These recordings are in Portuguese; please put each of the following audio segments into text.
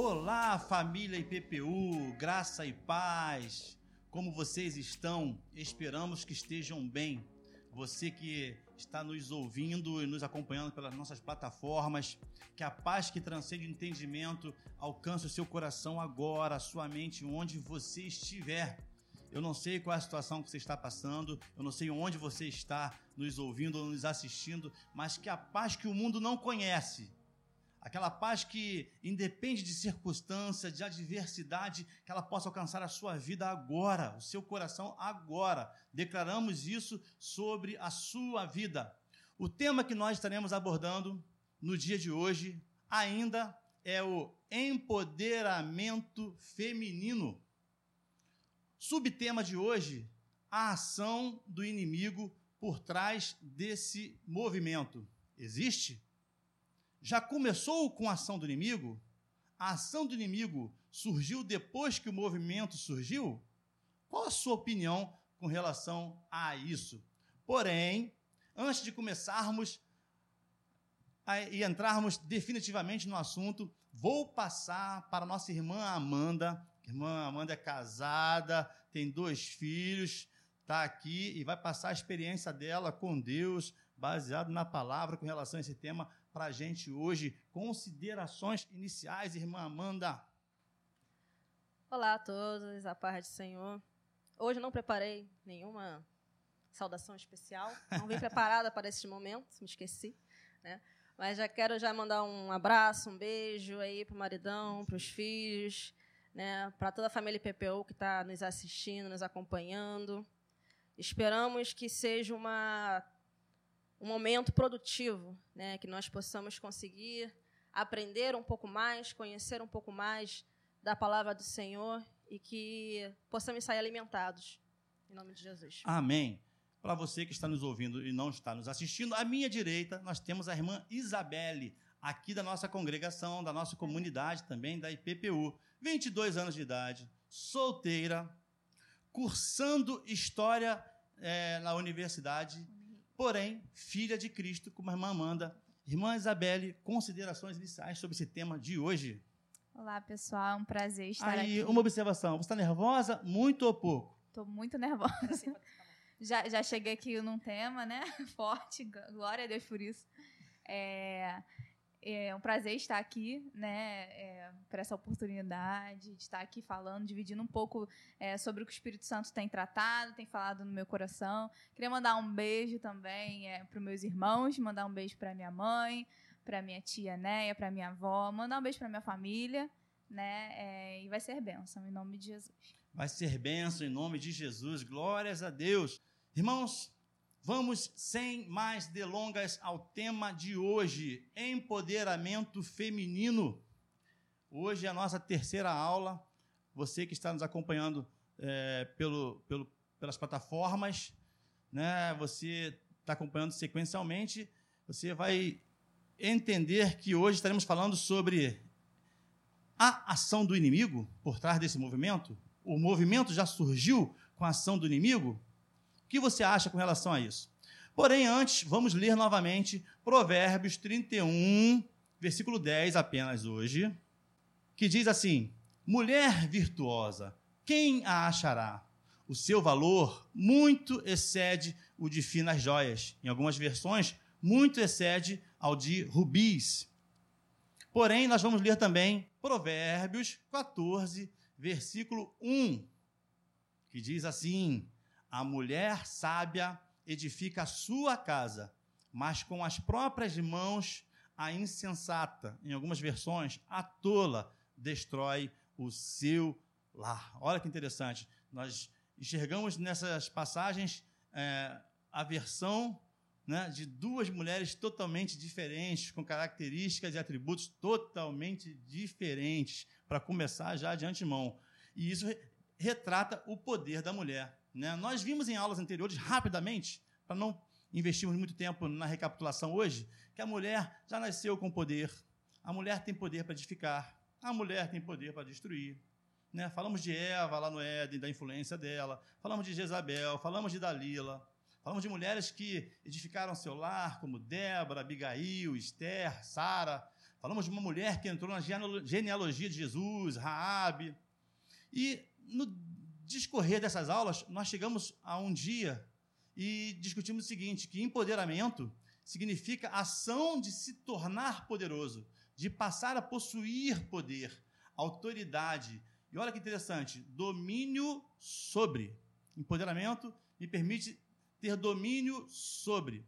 Olá, família IPPU, graça e paz. Como vocês estão? Esperamos que estejam bem. Você que está nos ouvindo e nos acompanhando pelas nossas plataformas, que a paz que transcende o entendimento alcance o seu coração agora, a sua mente, onde você estiver. Eu não sei qual é a situação que você está passando, eu não sei onde você está nos ouvindo ou nos assistindo, mas que a paz que o mundo não conhece, aquela paz que independe de circunstância, de adversidade, que ela possa alcançar a sua vida agora, o seu coração agora. Declaramos isso sobre a sua vida. O tema que nós estaremos abordando no dia de hoje ainda é o empoderamento feminino. Subtema de hoje: a ação do inimigo por trás desse movimento. Existe? Já começou com a ação do inimigo? A ação do inimigo surgiu depois que o movimento surgiu? Qual a sua opinião com relação a isso? Porém, antes de começarmos a, e entrarmos definitivamente no assunto, vou passar para nossa irmã Amanda. Irmã Amanda é casada, tem dois filhos, está aqui e vai passar a experiência dela com Deus, baseado na palavra com relação a esse tema para a gente hoje. Considerações iniciais, irmã Amanda. Olá a todos, a paz do Senhor. Hoje não preparei nenhuma saudação especial, não vim preparada para esse momento, me esqueci, né? Mas já quero já mandar um abraço, um beijo aí para o maridão, para os filhos, né? Para toda a família PPU que está nos assistindo, nos acompanhando. Esperamos que seja uma um momento produtivo, né, que nós possamos conseguir aprender um pouco mais, conhecer um pouco mais da palavra do Senhor e que possamos sair alimentados. Em nome de Jesus. Amém. Para você que está nos ouvindo e não está nos assistindo, à minha direita nós temos a irmã Isabelle, aqui da nossa congregação, da nossa comunidade também, da IPPU. 22 anos de idade, solteira, cursando História é, na universidade porém, filha de Cristo, como a irmã Amanda. Irmã Isabelle, considerações iniciais sobre esse tema de hoje. Olá, pessoal, é um prazer estar Aí, aqui. uma observação, você está nervosa, muito ou pouco? Estou muito nervosa. já, já cheguei aqui num tema, né, forte, glória a Deus por isso. É, é um prazer estar aqui, né, é, por essa oportunidade de estar aqui falando, dividindo um pouco é, sobre o que o Espírito Santo tem tratado, tem falado no meu coração. Queria mandar um beijo também é, para os meus irmãos, mandar um beijo para minha mãe, para minha tia Néia, para minha avó, mandar um beijo para minha família, né, é, e vai ser bênção em nome de Jesus. Vai ser bênção em nome de Jesus, glórias a Deus. Irmãos, Vamos, sem mais delongas, ao tema de hoje: empoderamento feminino. Hoje é a nossa terceira aula. Você que está nos acompanhando é, pelo, pelo, pelas plataformas, né, você está acompanhando sequencialmente, você vai entender que hoje estaremos falando sobre a ação do inimigo por trás desse movimento. O movimento já surgiu com a ação do inimigo? O que você acha com relação a isso? Porém, antes, vamos ler novamente Provérbios 31, versículo 10 apenas hoje, que diz assim: Mulher virtuosa, quem a achará? O seu valor muito excede o de finas joias. Em algumas versões, muito excede ao de rubis. Porém, nós vamos ler também Provérbios 14, versículo 1, que diz assim: a mulher sábia edifica a sua casa, mas com as próprias mãos a insensata, em algumas versões, a tola, destrói o seu lar. Olha que interessante. Nós enxergamos nessas passagens é, a versão né, de duas mulheres totalmente diferentes, com características e atributos totalmente diferentes, para começar já de antemão. E isso retrata o poder da mulher. Né? Nós vimos em aulas anteriores, rapidamente, para não investirmos muito tempo na recapitulação hoje, que a mulher já nasceu com poder. A mulher tem poder para edificar, a mulher tem poder para destruir. Né? Falamos de Eva lá no Éden, da influência dela. Falamos de Jezabel, falamos de Dalila. Falamos de mulheres que edificaram seu lar, como Débora, Abigail, Esther, Sara. Falamos de uma mulher que entrou na genealogia de Jesus, Raabe. E no discorrer dessas aulas, nós chegamos a um dia e discutimos o seguinte, que empoderamento significa ação de se tornar poderoso, de passar a possuir poder, autoridade. E olha que interessante, domínio sobre. Empoderamento me permite ter domínio sobre.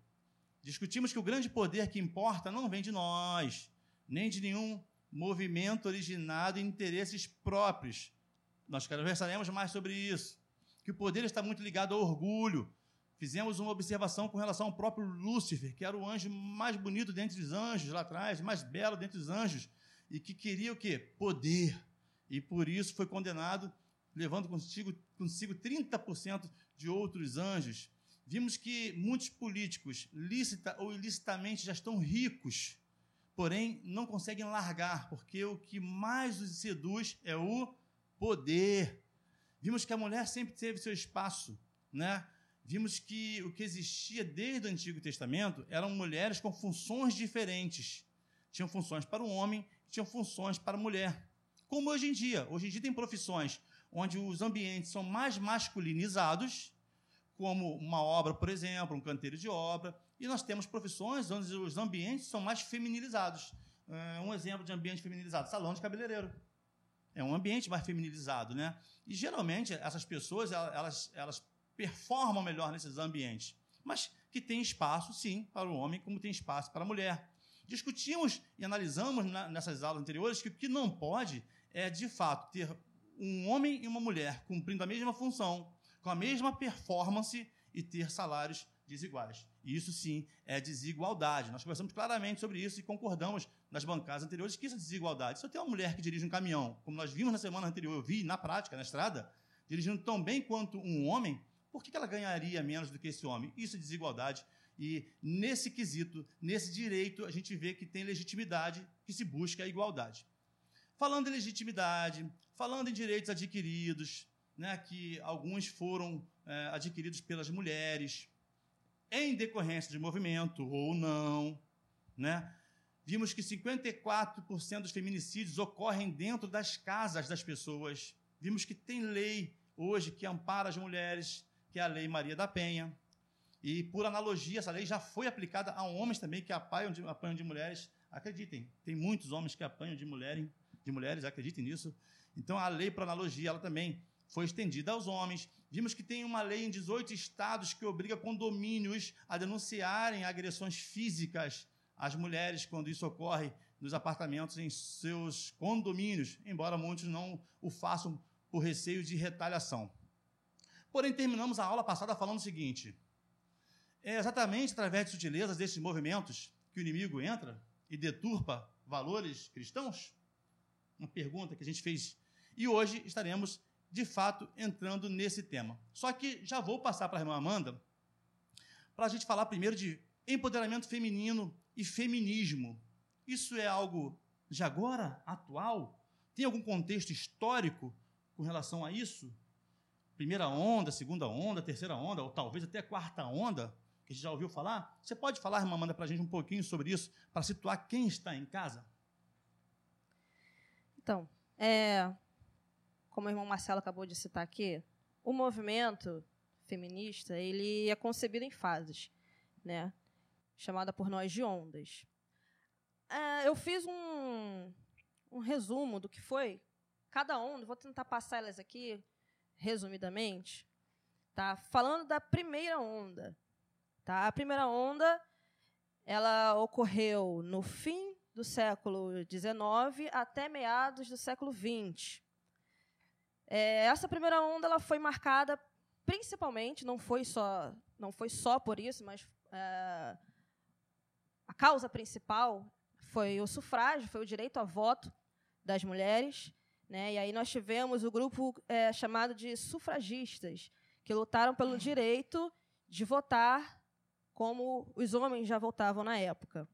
Discutimos que o grande poder que importa não vem de nós, nem de nenhum movimento originado em interesses próprios. Nós conversaremos mais sobre isso. Que o poder está muito ligado ao orgulho. Fizemos uma observação com relação ao próprio Lúcifer, que era o anjo mais bonito dentre os anjos lá atrás, mais belo dentre os anjos, e que queria o quê? Poder. E por isso foi condenado, levando consigo, consigo 30% de outros anjos. Vimos que muitos políticos, lícita ou ilicitamente, já estão ricos, porém não conseguem largar, porque o que mais os seduz é o poder. Vimos que a mulher sempre teve seu espaço, né? Vimos que o que existia desde o Antigo Testamento eram mulheres com funções diferentes. Tinham funções para o homem, tinham funções para a mulher. Como hoje em dia. Hoje em dia tem profissões onde os ambientes são mais masculinizados como uma obra, por exemplo, um canteiro de obra, e nós temos profissões onde os ambientes são mais feminilizados. Uh, um exemplo de ambiente feminilizado, salão de cabeleireiro. É um ambiente mais feminilizado, né? E geralmente essas pessoas elas, elas performam melhor nesses ambientes, mas que tem espaço sim para o homem, como tem espaço para a mulher. Discutimos e analisamos na, nessas aulas anteriores que o que não pode é de fato ter um homem e uma mulher cumprindo a mesma função, com a mesma performance e ter salários desiguais. E isso sim é desigualdade. Nós conversamos claramente sobre isso e concordamos nas bancadas anteriores que isso é desigualdade. Se eu tenho uma mulher que dirige um caminhão, como nós vimos na semana anterior, eu vi na prática, na estrada, dirigindo tão bem quanto um homem, por que ela ganharia menos do que esse homem? Isso é desigualdade. E nesse quesito, nesse direito, a gente vê que tem legitimidade, que se busca a igualdade. Falando em legitimidade, falando em direitos adquiridos, né, que alguns foram é, adquiridos pelas mulheres, em decorrência de movimento ou não. Né? Vimos que 54% dos feminicídios ocorrem dentro das casas das pessoas. Vimos que tem lei hoje que ampara as mulheres, que é a Lei Maria da Penha. E, por analogia, essa lei já foi aplicada a homens também que apanham de, apanham de mulheres. Acreditem, tem muitos homens que apanham de, mulher, de mulheres, acreditem nisso. Então, a lei, por analogia, ela também foi estendida aos homens. Vimos que tem uma lei em 18 estados que obriga condomínios a denunciarem agressões físicas às mulheres quando isso ocorre nos apartamentos em seus condomínios, embora muitos não o façam por receio de retaliação. Porém, terminamos a aula passada falando o seguinte: é exatamente através de sutilezas desses movimentos que o inimigo entra e deturpa valores cristãos? Uma pergunta que a gente fez. E hoje estaremos de fato entrando nesse tema. Só que já vou passar para a irmã Amanda para a gente falar primeiro de empoderamento feminino e feminismo. Isso é algo de agora, atual? Tem algum contexto histórico com relação a isso? Primeira onda, segunda onda, terceira onda, ou talvez até quarta onda, que a gente já ouviu falar? Você pode falar, irmã Amanda, para a gente um pouquinho sobre isso, para situar quem está em casa? Então, é, como o irmão Marcelo acabou de citar aqui, o movimento feminista ele é concebido em fases, né? chamada por nós de ondas. É, eu fiz um, um resumo do que foi cada onda, vou tentar passar elas aqui resumidamente. Tá? Falando da primeira onda. Tá? A primeira onda ela ocorreu no fim do século XIX até meados do século XX. É, essa primeira onda ela foi marcada principalmente, não foi só, não foi só por isso, mas é, a causa principal foi o sufrágio, foi o direito a voto das mulheres. Né? E aí nós tivemos o grupo é, chamado de sufragistas, que lutaram pelo direito de votar como os homens já votavam na época.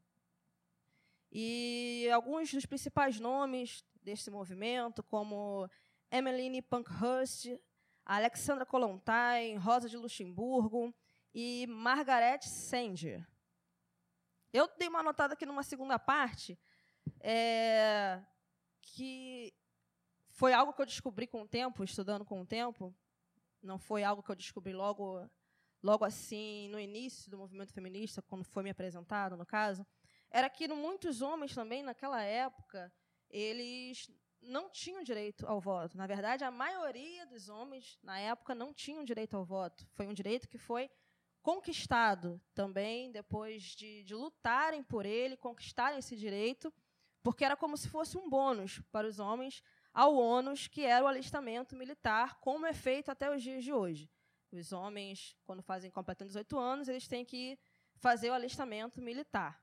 E alguns dos principais nomes desse movimento, como Emmeline Pankhurst, Alexandra Kollontai, Rosa de Luxemburgo e Margaret Sanger. Eu dei uma anotada aqui numa segunda parte é, que foi algo que eu descobri com o tempo, estudando com o tempo. Não foi algo que eu descobri logo, logo assim, no início do movimento feminista, quando foi me apresentado, no caso. Era que muitos homens também, naquela época, eles não tinham direito ao voto. Na verdade, a maioria dos homens, na época, não tinham direito ao voto. Foi um direito que foi conquistado também, depois de, de lutarem por ele, conquistarem esse direito, porque era como se fosse um bônus para os homens ao ônus, que era o alistamento militar, como é feito até os dias de hoje. Os homens, quando fazem completando 18 anos, eles têm que fazer o alistamento militar.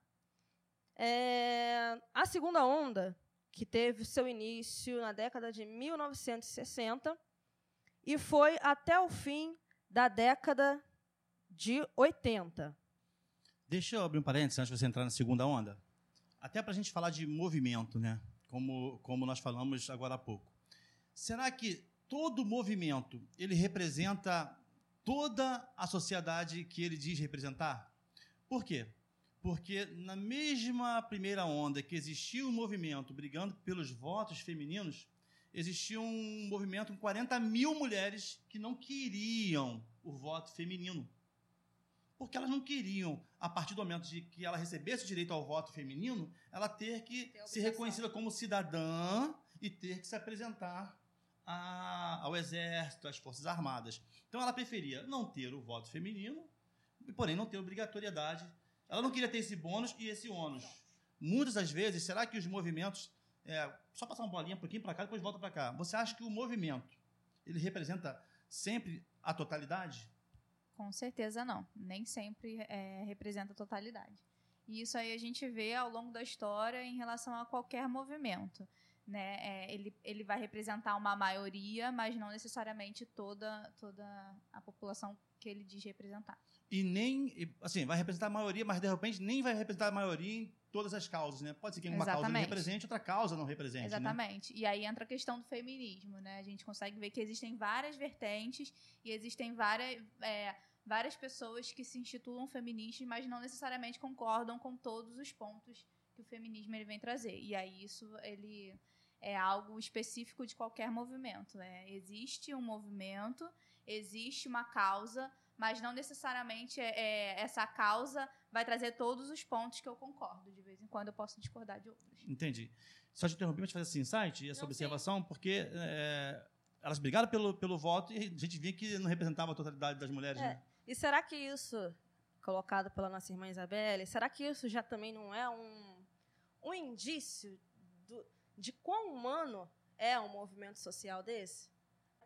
É, a segunda onda, que teve seu início na década de 1960 e foi até o fim da década de 80. Deixa eu abrir um parênteses antes de você entrar na segunda onda. Até para a gente falar de movimento, né? Como, como nós falamos agora há pouco. Será que todo movimento ele representa toda a sociedade que ele diz representar? Por quê? Porque na mesma primeira onda que existia um movimento brigando pelos votos femininos, existia um movimento com 40 mil mulheres que não queriam o voto feminino porque elas não queriam, a partir do momento de que ela recebesse o direito ao voto feminino, ela ter que ser reconhecida como cidadã e ter que se apresentar a, ao exército, às forças armadas. Então ela preferia não ter o voto feminino, porém não ter obrigatoriedade. Ela não queria ter esse bônus e esse ônus. Muitas das vezes, será que os movimentos é, só passar uma bolinha um pouquinho para cá, depois volta para cá. Você acha que o movimento ele representa sempre a totalidade? Com certeza não. Nem sempre é, representa a totalidade. E isso aí a gente vê ao longo da história em relação a qualquer movimento. Né? É, ele, ele vai representar uma maioria, mas não necessariamente toda, toda a população que ele diz representar. E nem, assim, vai representar a maioria, mas de repente nem vai representar a maioria em todas as causas, né? Pode ser que uma Exatamente. causa não represente, outra causa não represente. Né? Exatamente. Né? E aí entra a questão do feminismo, né? A gente consegue ver que existem várias vertentes e existem várias. É, várias pessoas que se instituam feministas, mas não necessariamente concordam com todos os pontos que o feminismo ele vem trazer. E aí isso ele é algo específico de qualquer movimento. É, existe um movimento, existe uma causa, mas não necessariamente é, é, essa causa vai trazer todos os pontos que eu concordo. De vez em quando eu posso discordar de outros. Entendi. Só te interrompi, mas fazer esse insight e essa não, observação, sim. porque é, elas brigaram pelo, pelo voto e a gente via que não representava a totalidade das mulheres. É. Né? E será que isso, colocado pela nossa irmã Isabelle, será que isso já também não é um, um indício do, de quão humano é um movimento social desse?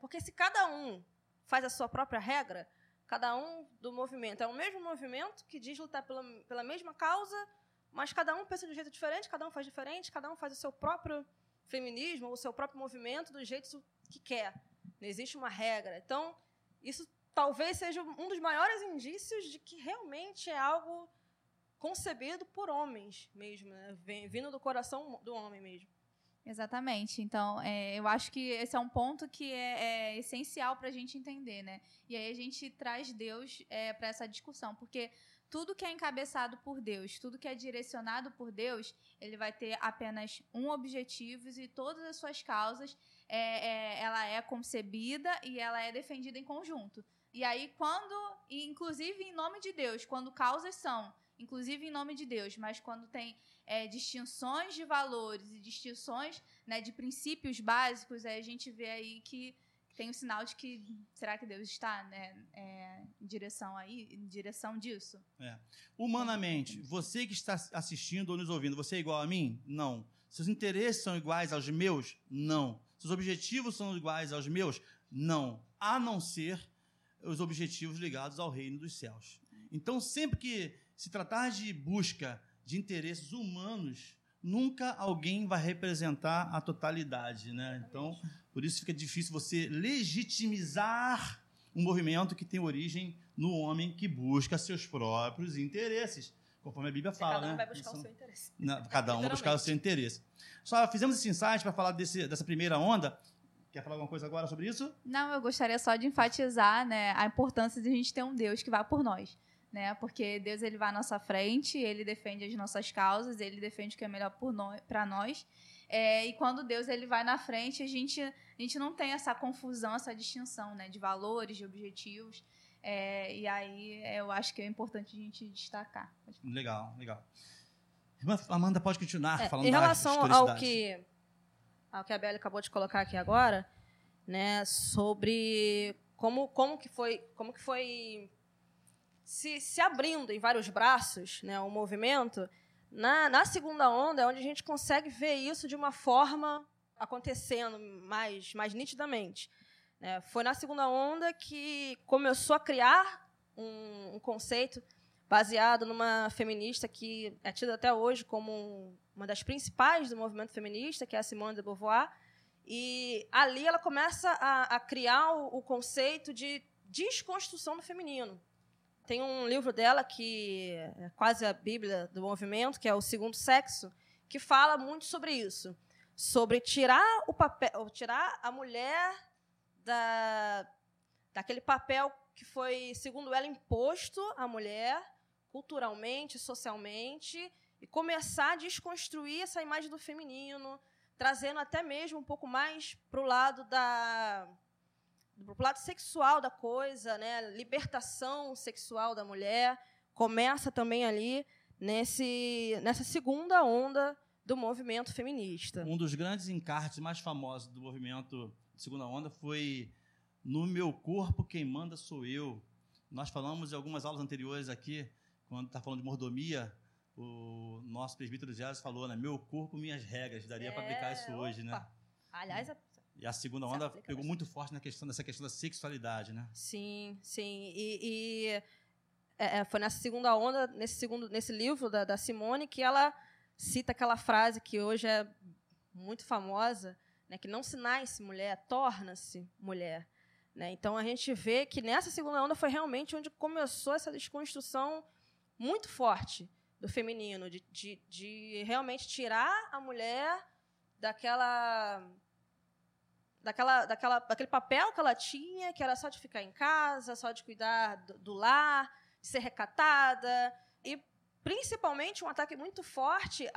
Porque se cada um faz a sua própria regra, cada um do movimento é o mesmo movimento que diz lutar pela, pela mesma causa, mas cada um pensa de um jeito diferente, cada um faz diferente, cada um faz o seu próprio feminismo, o seu próprio movimento do jeito que quer. Não existe uma regra. Então, isso talvez seja um dos maiores indícios de que realmente é algo concebido por homens mesmo, né? vindo do coração do homem mesmo. Exatamente. Então, é, eu acho que esse é um ponto que é, é essencial para a gente entender, né? E aí a gente traz Deus é, para essa discussão, porque tudo que é encabeçado por Deus, tudo que é direcionado por Deus, ele vai ter apenas um objetivo e todas as suas causas, é, é, ela é concebida e ela é defendida em conjunto. E aí, quando, inclusive em nome de Deus, quando causas são, inclusive em nome de Deus, mas quando tem é, distinções de valores e distinções né, de princípios básicos, aí a gente vê aí que tem o um sinal de que será que Deus está né, é, em direção aí, em direção disso? É. Humanamente, você que está assistindo ou nos ouvindo, você é igual a mim? Não. Seus interesses são iguais aos meus? Não. Seus objetivos são iguais aos meus? Não. A não ser os objetivos ligados ao reino dos céus. Então, sempre que se tratar de busca de interesses humanos, nunca alguém vai representar a totalidade, né? Então, por isso fica difícil você legitimizar um movimento que tem origem no homem que busca seus próprios interesses, conforme a Bíblia fala, cada um né? vai buscar Isso, o seu interesse. Não, cada um vai buscar o seu interesse. Só fizemos esse insight para falar desse, dessa primeira onda, Quer falar alguma coisa agora sobre isso? Não, eu gostaria só de enfatizar né, a importância de a gente ter um Deus que vá por nós. Né? Porque Deus ele vai à nossa frente, ele defende as nossas causas, ele defende o que é melhor para nós. É, e quando Deus ele vai na frente, a gente, a gente não tem essa confusão, essa distinção, né? De valores, de objetivos. É, e aí eu acho que é importante a gente destacar. Legal, legal. Irmã Amanda, pode continuar é, falando Em relação ao que, ao que a Bela acabou de colocar aqui agora, né, sobre como, como que foi, como que foi se, se abrindo em vários braços né, o movimento, na, na segunda onda é onde a gente consegue ver isso de uma forma acontecendo mais, mais nitidamente. É, foi na segunda onda que começou a criar um, um, conceito baseado numa feminista que é tida até hoje como uma das principais do movimento feminista, que é a Simone de Beauvoir. E ali ela começa a, a criar o, o, conceito de desconstrução do feminino. Tem um livro dela que é quase a Bíblia do movimento, que é o Segundo Sexo, que fala muito sobre isso, sobre tirar o papel, tirar a mulher da, daquele papel que foi, segundo ela, imposto à mulher, culturalmente, socialmente, e começar a desconstruir essa imagem do feminino, trazendo até mesmo um pouco mais para o lado da pro lado sexual da coisa, né? Libertação sexual da mulher começa também ali nesse nessa segunda onda do movimento feminista. Um dos grandes encartes mais famosos do movimento segunda onda foi No meu corpo quem manda sou eu. Nós falamos em algumas aulas anteriores aqui, quando está falando de mordomia, o nosso presbítero Dias falou, né? Meu corpo, minhas regras. Daria é, para aplicar isso opa. hoje, né? Aliás. E a segunda onda pegou muito forte na questão dessa questão da sexualidade, né? Sim, sim. E, e é, é foi nessa segunda onda, nesse segundo, nesse livro da, da Simone, que ela cita aquela frase que hoje é muito famosa, né, que não se nasce mulher, torna-se mulher. Né? Então a gente vê que nessa segunda onda foi realmente onde começou essa desconstrução muito forte do feminino, de, de, de realmente tirar a mulher daquela, daquela, daquela, daquele papel que ela tinha, que era só de ficar em casa, só de cuidar do, do lar, de ser recatada, e principalmente um ataque muito forte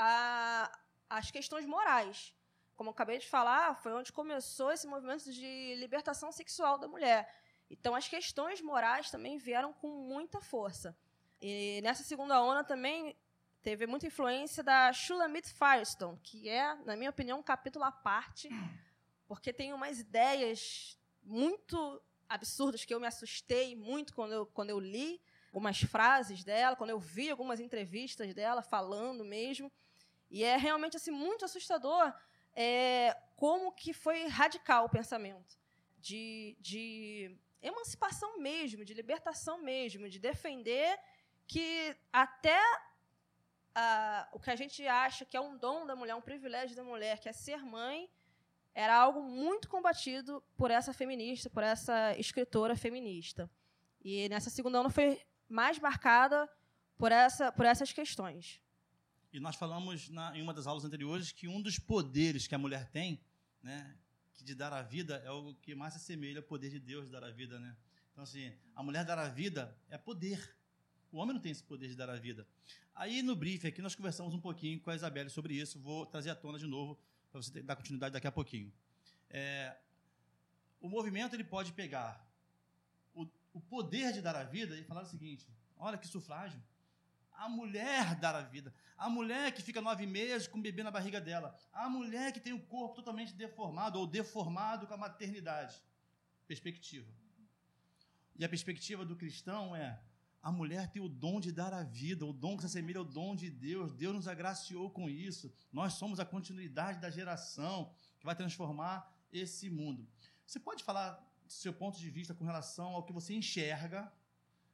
às questões morais como eu acabei de falar, foi onde começou esse movimento de libertação sexual da mulher. Então, as questões morais também vieram com muita força. E nessa segunda onda também teve muita influência da Shulamit Firestone, que é, na minha opinião, um capítulo à parte, porque tem umas ideias muito absurdas que eu me assustei muito quando eu, quando eu li algumas frases dela, quando eu vi algumas entrevistas dela falando mesmo. E é realmente assim muito assustador é, como que foi radical o pensamento de, de emancipação mesmo, de libertação mesmo, de defender que até a, o que a gente acha que é um dom da mulher, um privilégio da mulher, que é ser mãe, era algo muito combatido por essa feminista, por essa escritora feminista. E nessa segunda onda foi mais marcada por, essa, por essas questões. E nós falamos na, em uma das aulas anteriores que um dos poderes que a mulher tem, né, que de dar a vida, é o que mais se assemelha ao poder de Deus de dar a vida, né? Então assim, a mulher dar a vida é poder. O homem não tem esse poder de dar a vida. Aí no briefing aqui nós conversamos um pouquinho com a Isabelle sobre isso. Vou trazer à tona de novo para você dar continuidade daqui a pouquinho. É, o movimento ele pode pegar o, o poder de dar a vida e falar o seguinte: olha que sufrágio a mulher dar a vida. A mulher que fica nove meses com o bebê na barriga dela. A mulher que tem o corpo totalmente deformado ou deformado com a maternidade. Perspectiva. E a perspectiva do cristão é: a mulher tem o dom de dar a vida, o dom que se assemelha ao dom de Deus. Deus nos agraciou com isso. Nós somos a continuidade da geração que vai transformar esse mundo. Você pode falar do seu ponto de vista com relação ao que você enxerga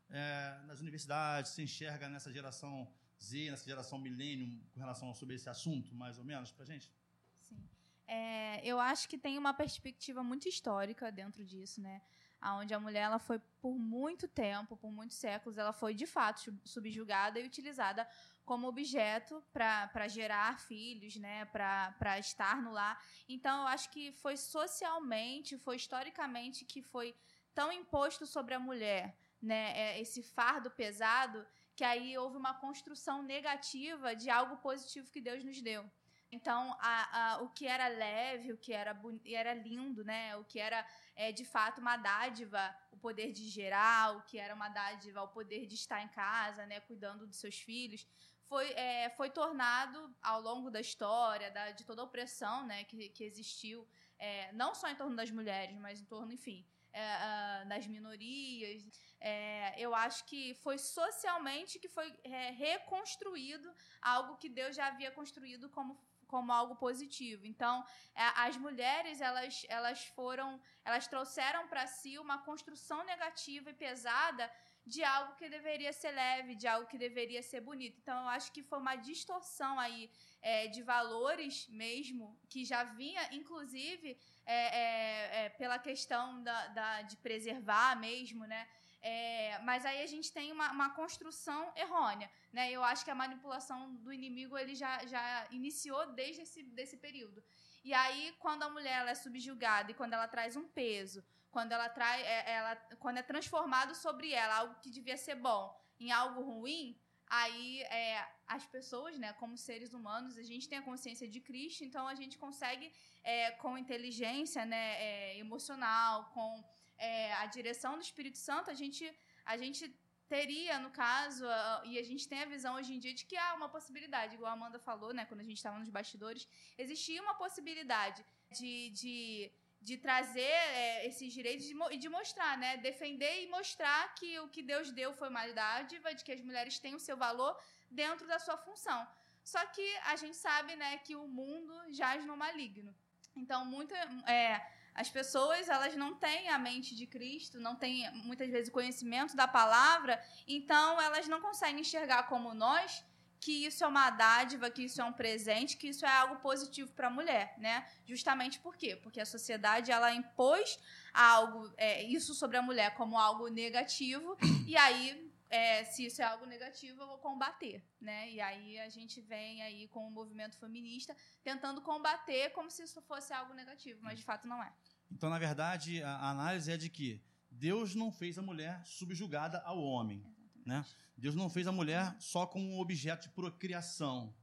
é, nas universidades, se enxerga nessa geração Z, nessa geração milênio, com relação sobre esse assunto, mais ou menos, para gente? Sim. É, eu acho que tem uma perspectiva muito histórica dentro disso, né? Onde a mulher ela foi por muito tempo, por muitos séculos, ela foi de fato subjugada e utilizada como objeto para gerar filhos, né? para estar no lar. Então, eu acho que foi socialmente, foi historicamente que foi tão imposto sobre a mulher né, é, esse fardo pesado, que aí houve uma construção negativa de algo positivo que Deus nos deu. Então, a, a, o que era leve, o que era, era lindo, né? O que era é, de fato uma dádiva, o poder de gerar, o que era uma dádiva, o poder de estar em casa, né? Cuidando dos seus filhos, foi, é, foi tornado ao longo da história, da, de toda a opressão, né? Que, que existiu, é, não só em torno das mulheres, mas em torno, enfim, é, das minorias. É, eu acho que foi socialmente que foi é, reconstruído algo que Deus já havia construído como como algo positivo. Então, é, as mulheres, elas, elas foram, elas trouxeram para si uma construção negativa e pesada de algo que deveria ser leve, de algo que deveria ser bonito. Então, eu acho que foi uma distorção aí é, de valores mesmo, que já vinha, inclusive, é, é, é pela questão da, da, de preservar mesmo, né? É, mas aí a gente tem uma, uma, construção errônea. Né? Eu acho que a manipulação do inimigo ele já, já iniciou desde esse desse período. E aí, quando a mulher é subjugada e quando ela traz um peso, quando ela traz, é, ela, quando é transformado sobre ela algo que devia ser bom em algo ruim, aí é, as pessoas, né, como seres humanos, a gente tem a consciência de Cristo, então a gente consegue, é, com inteligência né, é, emocional, com é, a direção do Espírito Santo, a gente, a gente teria, no caso, e a gente tem a visão hoje em dia de que há uma possibilidade, igual a Amanda falou, né, quando a gente estava nos bastidores, existia uma possibilidade de, de, de trazer é, esses direitos e de, mostrar, né, defender e mostrar que o que Deus deu foi uma dádiva, de que as mulheres têm o seu valor dentro da sua função. Só que a gente sabe, né, que o mundo jaz no maligno. Então, muita, é, as pessoas, elas não têm a mente de Cristo, não têm muitas vezes o conhecimento da palavra, então elas não conseguem enxergar como nós que isso é uma dádiva, que isso é um presente, que isso é algo positivo para a mulher, né? Justamente por quê? Porque a sociedade ela impôs algo, é, isso sobre a mulher como algo negativo, e aí é, se isso é algo negativo, eu vou combater, né? E aí a gente vem aí com o movimento feminista tentando combater como se isso fosse algo negativo, mas de fato não é. Então, na verdade, a análise é de que Deus não fez a mulher subjugada ao homem, né? Deus não fez a mulher só como um objeto de procriação,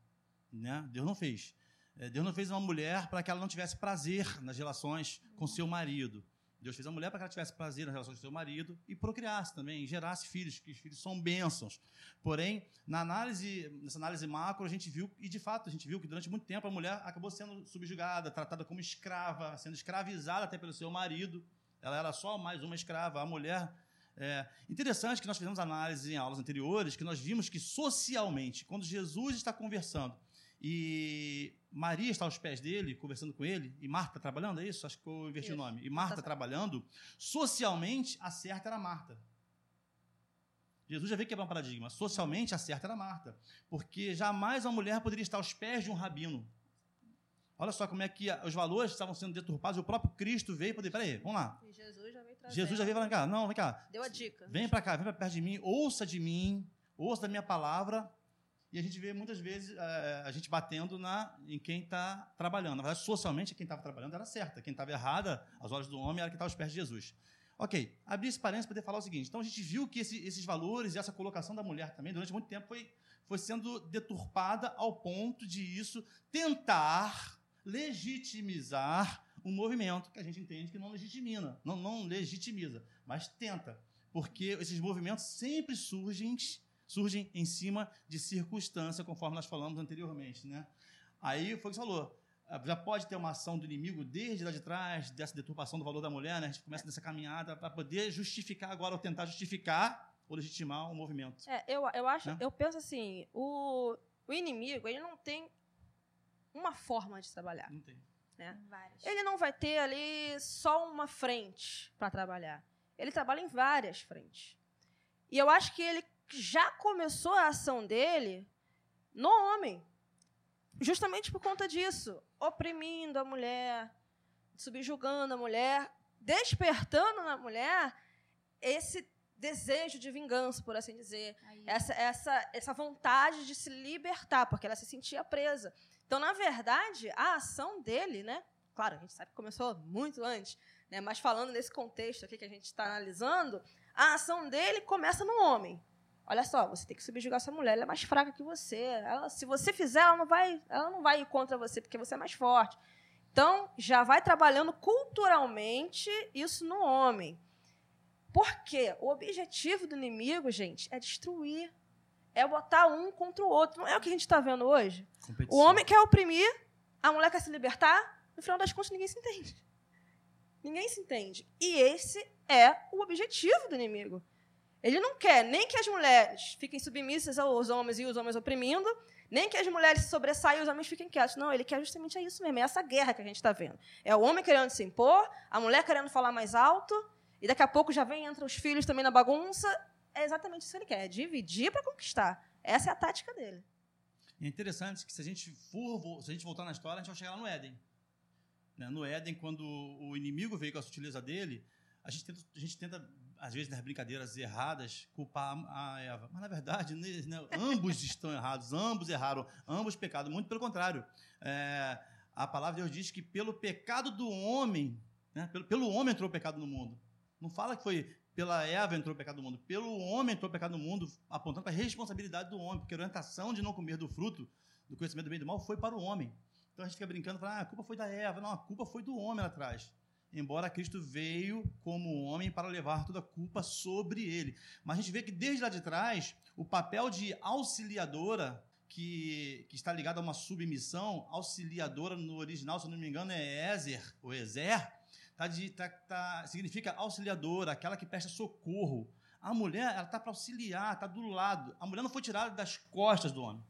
né? Deus não fez. É, Deus não fez uma mulher para que ela não tivesse prazer nas relações com seu marido. Deus fez a mulher para que ela tivesse prazer nas relações com seu marido e procriasse também, gerasse filhos, que os filhos são bênçãos. Porém, na análise, nessa análise macro, a gente viu, e de fato a gente viu que durante muito tempo a mulher acabou sendo subjugada, tratada como escrava, sendo escravizada até pelo seu marido. Ela era só mais uma escrava. A mulher. É interessante que nós fizemos análise em aulas anteriores, que nós vimos que socialmente, quando Jesus está conversando e Maria está aos pés dele, conversando com ele, e Marta trabalhando, é isso? Acho que eu inverti isso. o nome. E Marta tá trabalhando, socialmente, a certa era Marta. Jesus já veio quebrar um paradigma. Socialmente, a certa era Marta. Porque jamais uma mulher poderia estar aos pés de um rabino. Olha só como é que os valores estavam sendo deturpados. O próprio Cristo veio para dizer, peraí, vamos lá. E Jesus já veio trazer. Jesus já veio para cá. Não, vem cá. Deu a dica. Vem para cá, vem para perto de mim, ouça de mim, ouça da minha palavra e a gente vê muitas vezes é, a gente batendo na, em quem está trabalhando. Na verdade, socialmente, quem estava trabalhando era certa. Quem estava errada, aos olhos do homem, era quem estava aos pés de Jesus. Ok, abrir esse parênteses para poder falar o seguinte. Então, a gente viu que esse, esses valores e essa colocação da mulher também, durante muito tempo, foi, foi sendo deturpada ao ponto de isso tentar legitimizar um movimento que a gente entende que não legitimina, não, não legitimiza, mas tenta. Porque esses movimentos sempre surgem surgem em cima de circunstância, conforme nós falamos anteriormente. Né? Aí foi o que você falou. Ah, já pode ter uma ação do inimigo desde lá de trás, dessa deturpação do valor da mulher, né? a gente começa nessa caminhada para poder justificar agora, ou tentar justificar ou legitimar o movimento. É, eu, eu acho, né? eu penso assim, o, o inimigo, ele não tem uma forma de trabalhar. Não tem. Né? Ele não vai ter ali só uma frente para trabalhar. Ele trabalha em várias frentes. E eu acho que ele já começou a ação dele no homem. Justamente por conta disso, oprimindo a mulher, subjugando a mulher, despertando na mulher esse desejo de vingança, por assim dizer, essa, essa, essa vontade de se libertar, porque ela se sentia presa. Então, na verdade, a ação dele, né? Claro, a gente sabe que começou muito antes, né? Mas falando nesse contexto aqui que a gente está analisando, A ação dele começa no homem. Olha só, você tem que subjugar essa mulher, ela é mais fraca que você. Ela, se você fizer, ela não vai, ela não vai ir contra você porque você é mais forte. Então, já vai trabalhando culturalmente isso no homem. Por quê? O objetivo do inimigo, gente, é destruir. É botar um contra o outro. Não é o que a gente está vendo hoje? Competição. O homem quer oprimir, a mulher quer se libertar. No final das contas, ninguém se entende. Ninguém se entende. E esse é o objetivo do inimigo. Ele não quer nem que as mulheres fiquem submissas aos homens e os homens oprimindo, nem que as mulheres se sobressaiam e os homens fiquem quietos. Não, ele quer justamente isso mesmo. É essa guerra que a gente está vendo. É o homem querendo se impor, a mulher querendo falar mais alto, e daqui a pouco já vem entre os filhos também na bagunça. É exatamente isso que ele quer: é dividir para conquistar. Essa é a tática dele. É interessante que se a gente for, se a gente voltar na história, a gente vai chegar lá no Éden. Né? No Éden, quando o inimigo veio com a sutileza dele, a gente tenta, a gente tenta às vezes nas brincadeiras erradas, culpar a Eva. Mas, na verdade, né, né ambos estão errados, ambos erraram, ambos pecaram. Muito pelo contrário. É, a palavra de Deus diz que pelo pecado do homem, né, pelo, pelo homem entrou o pecado no mundo. Não fala que foi pela Eva entrou o pecado no mundo, pelo homem entrou o pecado no mundo, apontando para a responsabilidade do homem, porque a orientação de não comer do fruto do conhecimento do bem e do mal foi para o homem. Então a gente fica brincando, fala, ah, a culpa foi da Eva. Não, a culpa foi do homem lá atrás. Embora Cristo veio como homem para levar toda a culpa sobre ele. Mas a gente vê que desde lá de trás, o papel de auxiliadora, que, que está ligado a uma submissão, auxiliadora no original, se eu não me engano, é Ezer, ou Ezer, tá de, tá, tá, significa auxiliadora, aquela que presta socorro. A mulher, ela está para auxiliar, está do lado. A mulher não foi tirada das costas do homem.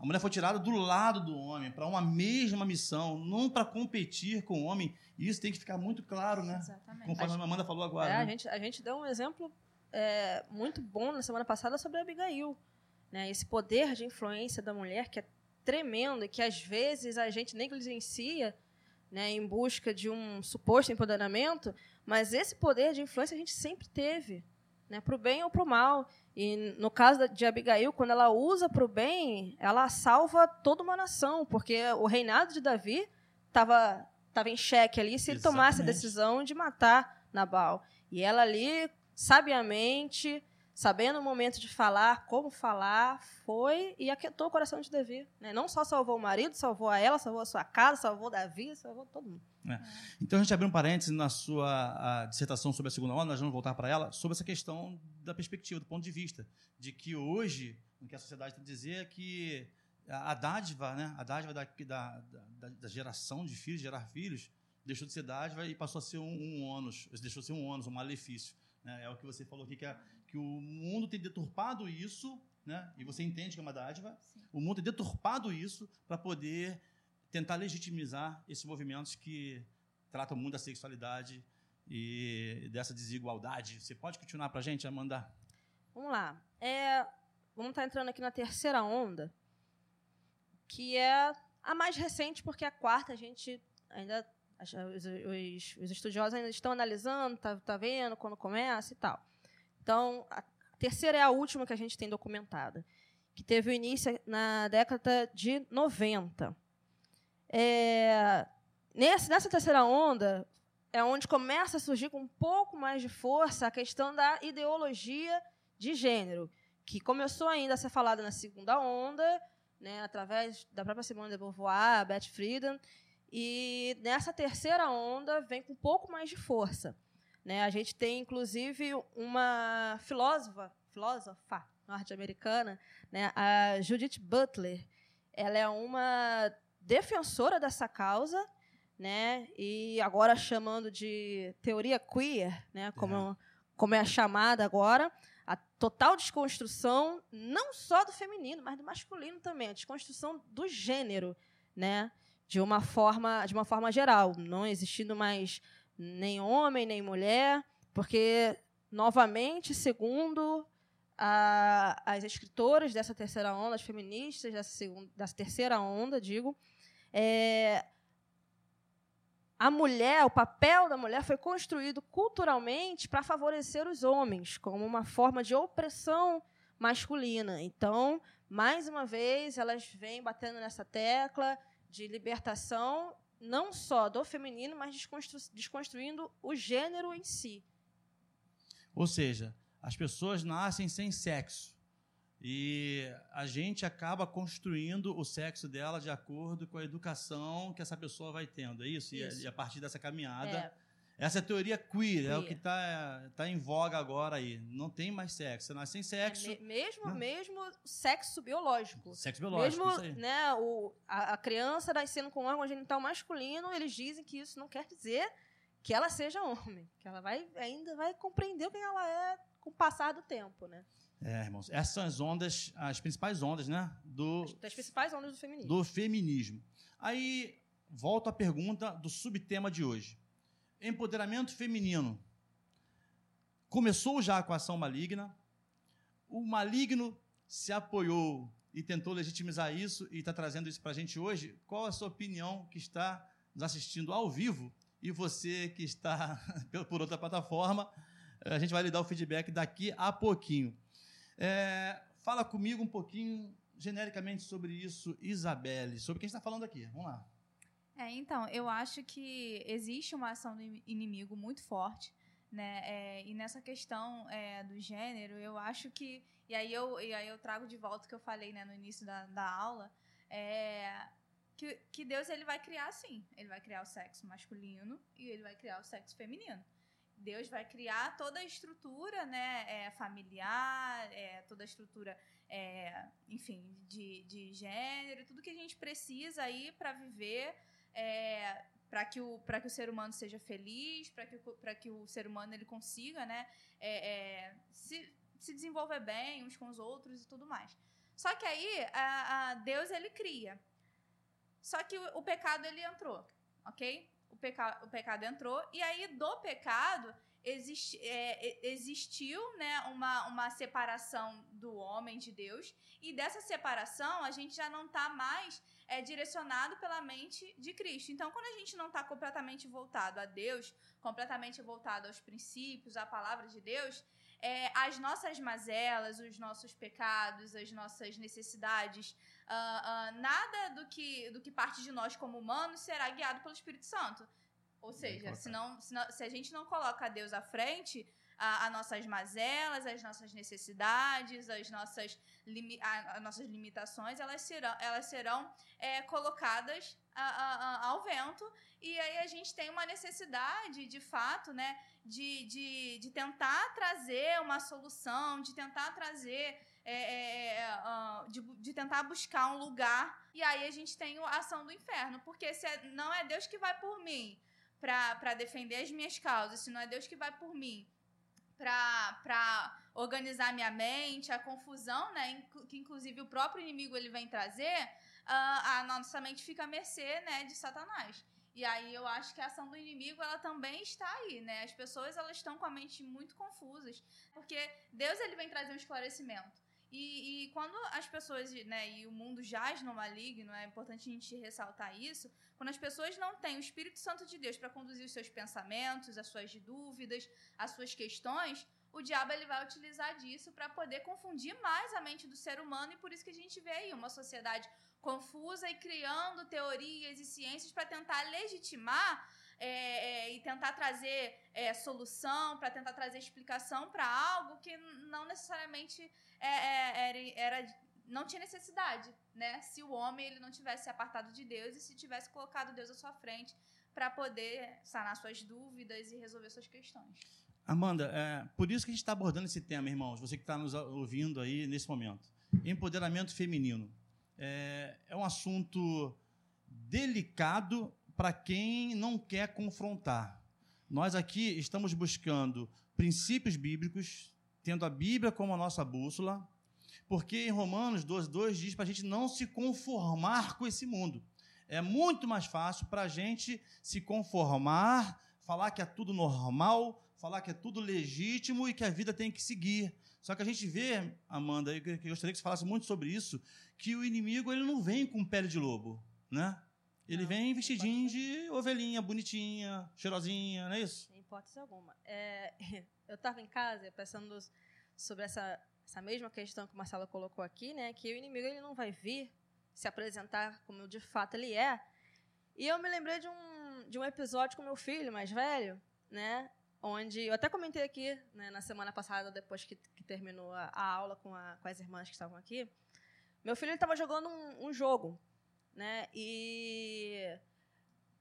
A mulher foi tirada do lado do homem para uma mesma missão, não para competir com o homem. E isso tem que ficar muito claro, né? Exatamente. Conforme a, Amanda falou agora. É, né? a, gente, a gente deu um exemplo é, muito bom na semana passada sobre a Abigail. Né? Esse poder de influência da mulher que é tremendo e que às vezes a gente negligencia né, em busca de um suposto empoderamento, mas esse poder de influência a gente sempre teve, né, para o bem ou para o mal. E no caso de Abigail, quando ela usa para o bem, ela salva toda uma nação, porque o reinado de Davi estava tava em xeque ali se ele tomasse a decisão de matar Nabal. E ela ali, sabiamente, sabendo o momento de falar, como falar, foi e aquietou o coração de Davi. Né? Não só salvou o marido, salvou a ela, salvou a sua casa, salvou Davi, salvou todo mundo. É. Então a gente abriu um parênteses na sua dissertação sobre a segunda onda, nós vamos voltar para ela, sobre essa questão da perspectiva, do ponto de vista, de que hoje, o que a sociedade tem a dizer é que a dádiva, né, a dádiva da, da, da, da geração de filhos, gerar filhos, deixou de ser dádiva e passou a ser um, um ônus, deixou de ser um ônus, um malefício. Né? É o que você falou aqui, que, a, que o mundo tem deturpado isso, né? e você entende que é uma dádiva, Sim. o mundo tem deturpado isso para poder tentar legitimizar esses movimentos que tratam muito da sexualidade e dessa desigualdade. Você pode continuar para a gente, Amanda? Vamos lá. É, vamos estar tá entrando aqui na terceira onda, que é a mais recente, porque a quarta a gente ainda os, os, os estudiosos ainda estão analisando, tá, tá vendo quando começa e tal. Então, a terceira é a última que a gente tem documentada, que teve início na década de 90. É, nessa, nessa terceira onda é onde começa a surgir com um pouco mais de força a questão da ideologia de gênero, que começou ainda a ser falada na segunda onda, né, através da própria Simone de Beauvoir, Beth Friedan, e nessa terceira onda vem com um pouco mais de força. Né? A gente tem, inclusive, uma filósofa, filósofa norte-americana, né, a Judith Butler. Ela é uma defensora dessa causa, né? E agora chamando de teoria queer, né? Como, é. como é a chamada agora, a total desconstrução não só do feminino, mas do masculino também, a desconstrução do gênero, né? De uma forma, de uma forma geral, não existindo mais nem homem nem mulher, porque novamente, segundo a, as escritoras dessa terceira onda, as feministas dessa, segunda, dessa terceira onda, digo, é, a mulher, o papel da mulher foi construído culturalmente para favorecer os homens, como uma forma de opressão masculina. Então, mais uma vez, elas vêm batendo nessa tecla de libertação, não só do feminino, mas desconstru desconstruindo o gênero em si. Ou seja, as pessoas nascem sem sexo. E a gente acaba construindo o sexo dela de acordo com a educação que essa pessoa vai tendo, é isso? isso. E, a, partir dessa caminhada. É. Essa é a teoria queer, queer. é o que está tá em voga agora aí. Não tem mais sexo. Você nasce sem sexo. É, mesmo, né? mesmo sexo biológico. Sexo biológico. Mesmo né, o, a, a criança nascendo com órgão genital masculino, eles dizem que isso não quer dizer que ela seja homem. Que ela vai ainda vai compreender quem ela é com o passar do tempo, né? É, irmãos, essas são as ondas, as principais ondas, né? Do, as principais ondas do feminismo. Do feminismo. Aí, volto à pergunta do subtema de hoje. Empoderamento feminino. Começou já com a ação maligna. O maligno se apoiou e tentou legitimizar isso e está trazendo isso para a gente hoje. Qual a sua opinião que está nos assistindo ao vivo e você que está por outra plataforma? A gente vai lhe dar o feedback daqui a pouquinho. É, fala comigo um pouquinho, genericamente, sobre isso, Isabelle, sobre quem está falando aqui. Vamos lá. É, então, eu acho que existe uma ação do inimigo muito forte, né? É, e nessa questão é, do gênero, eu acho que. E aí eu, e aí eu trago de volta o que eu falei né, no início da, da aula. É, que, que Deus ele vai criar assim. Ele vai criar o sexo masculino e ele vai criar o sexo feminino. Deus vai criar toda a estrutura né, é, familiar, é, toda a estrutura, é, enfim, de, de gênero, tudo que a gente precisa aí para viver, é, para que, o, que o ser humano seja feliz, para que, que o ser humano ele consiga né, é, é, se, se desenvolver bem uns com os outros e tudo mais. Só que aí a, a Deus ele cria. Só que o, o pecado ele entrou, ok? o, peca, o pecado entrou, e aí do pecado existe, é, existiu né, uma, uma separação do homem de Deus, e dessa separação a gente já não está mais é, direcionado pela mente de Cristo. Então, quando a gente não está completamente voltado a Deus, completamente voltado aos princípios, à palavra de Deus, é, as nossas mazelas, os nossos pecados, as nossas necessidades, uh, uh, nada do que, do que parte de nós como humanos será guiado pelo Espírito Santo. Ou seja, se, não, se, não, se a gente não coloca Deus à frente, as nossas mazelas, as nossas necessidades, as nossas, limi, a, as nossas limitações, elas serão, elas serão é, colocadas a, a, ao vento. E aí a gente tem uma necessidade, de fato, né, de, de, de tentar trazer uma solução, de tentar trazer é, é, é de, de, tentar buscar um lugar. E aí a gente tem a ação do inferno. Porque se é, não é Deus que vai por mim para defender as minhas causas, se não é Deus que vai por mim para organizar minha mente, a confusão, né, que inclusive o próprio inimigo ele vem trazer, a nossa mente fica à mercê né, de Satanás. E aí eu acho que a ação do inimigo ela também está aí, né? As pessoas elas estão com a mente muito confusas, porque Deus ele vem trazer um esclarecimento. E, e, quando as pessoas, né, e o mundo jaz no maligno, é importante a gente ressaltar isso, quando as pessoas não têm o Espírito Santo de Deus para conduzir os seus pensamentos, as suas dúvidas, as suas questões, o diabo ele vai utilizar disso para poder confundir mais a mente do ser humano e por isso que a gente vê aí uma sociedade confusa e criando teorias e ciências para tentar legitimar é, é, e tentar trazer é, solução, para tentar trazer explicação para algo que não necessariamente é, é, era, não tinha necessidade, né? Se o homem ele não tivesse se apartado de Deus e se tivesse colocado Deus à sua frente para poder sanar suas dúvidas e resolver suas questões. Amanda, é, por isso que a gente está abordando esse tema, irmãos, você que está nos ouvindo aí nesse momento. Empoderamento feminino. É, é um assunto delicado para quem não quer confrontar. Nós aqui estamos buscando princípios bíblicos, tendo a Bíblia como a nossa bússola, porque em Romanos 12, 2 diz para a gente não se conformar com esse mundo. É muito mais fácil para a gente se conformar, falar que é tudo normal, falar que é tudo legítimo e que a vida tem que seguir. Só que a gente vê, Amanda, eu gostaria que você falasse muito sobre isso, que o inimigo ele não vem com pele de lobo, né? Ele não, vem vestidinho de ovelhinha, bonitinha, cheirosinha, não é isso? Sem hipótese alguma. É, eu estava em casa pensando sobre essa, essa mesma questão que o Marcelo colocou aqui, né? Que o inimigo ele não vai vir se apresentar como de fato ele é. E eu me lembrei de um, de um episódio com meu filho mais velho, né? onde eu até comentei aqui né, na semana passada, depois que, que terminou a, a aula com, a, com, as irmãs que estavam aqui. Meu filho estava jogando um, um, jogo, né? E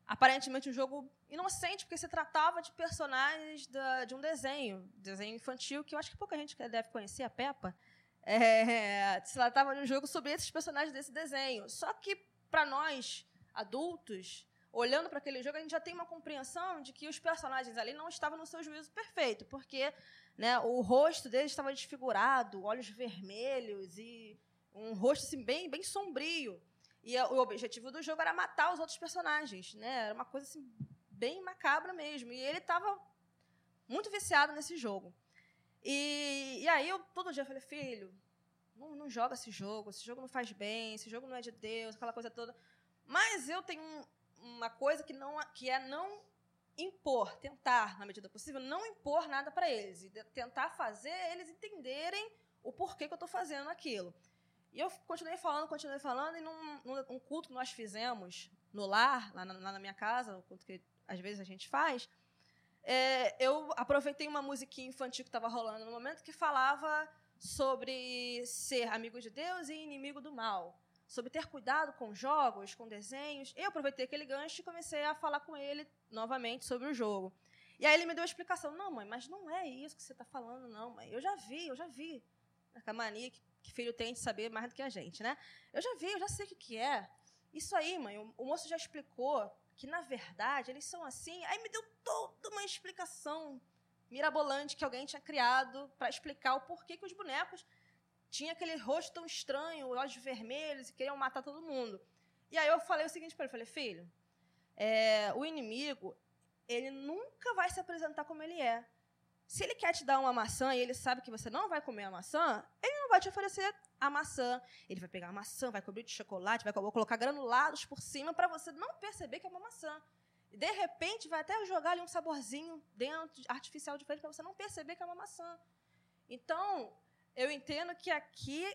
aparentemente um jogo inocente, porque se tratava de personagens da, de um desenho, desenho infantil, que eu acho que pouca gente deve conhecer, a Peppa. É, se tratava de um jogo sobre esses personagens desse desenho. Só que, para nós, adultos, olhando para aquele jogo, a gente já tem uma compreensão de que os personagens ali não estavam no seu juízo perfeito, porque né, o rosto deles estava desfigurado, olhos vermelhos e um rosto assim, bem, bem sombrio. E o objetivo do jogo era matar os outros personagens. Né? Era uma coisa assim, bem macabra mesmo. E ele estava muito viciado nesse jogo. E, e aí, eu, todo dia, falei, filho, não, não joga esse jogo, esse jogo não faz bem, esse jogo não é de Deus, aquela coisa toda. Mas eu tenho uma coisa que, não, que é não impor, tentar, na medida possível, não impor nada para eles. E tentar fazer eles entenderem o porquê que eu estou fazendo aquilo. E eu continuei falando, continuei falando, e num, num culto que nós fizemos no lar, lá na, lá na minha casa, o culto que às vezes a gente faz, é, eu aproveitei uma musiquinha infantil que estava rolando no momento que falava sobre ser amigo de Deus e inimigo do mal sobre ter cuidado com jogos, com desenhos. Eu aproveitei aquele gancho e comecei a falar com ele novamente sobre o jogo. E aí ele me deu a explicação: não, mãe, mas não é isso que você está falando, não, mãe. Eu já vi, eu já vi. A mania que, que filho tem de saber mais do que a gente, né? Eu já vi, eu já sei o que, que é. Isso aí, mãe, o, o moço já explicou que, na verdade, eles são assim. Aí me deu toda uma explicação mirabolante que alguém tinha criado para explicar o porquê que os bonecos tinha aquele rosto tão estranho, olhos vermelhos, e queriam matar todo mundo. E aí eu falei o seguinte para ele, falei, filho, é, o inimigo, ele nunca vai se apresentar como ele é. Se ele quer te dar uma maçã e ele sabe que você não vai comer a maçã, ele vai te oferecer a maçã. Ele vai pegar a maçã, vai cobrir de chocolate, vai colocar granulados por cima para você não perceber que é uma maçã. De repente vai até jogar ali um saborzinho dentro, artificial diferente, para você não perceber que é uma maçã. Então, eu entendo que aqui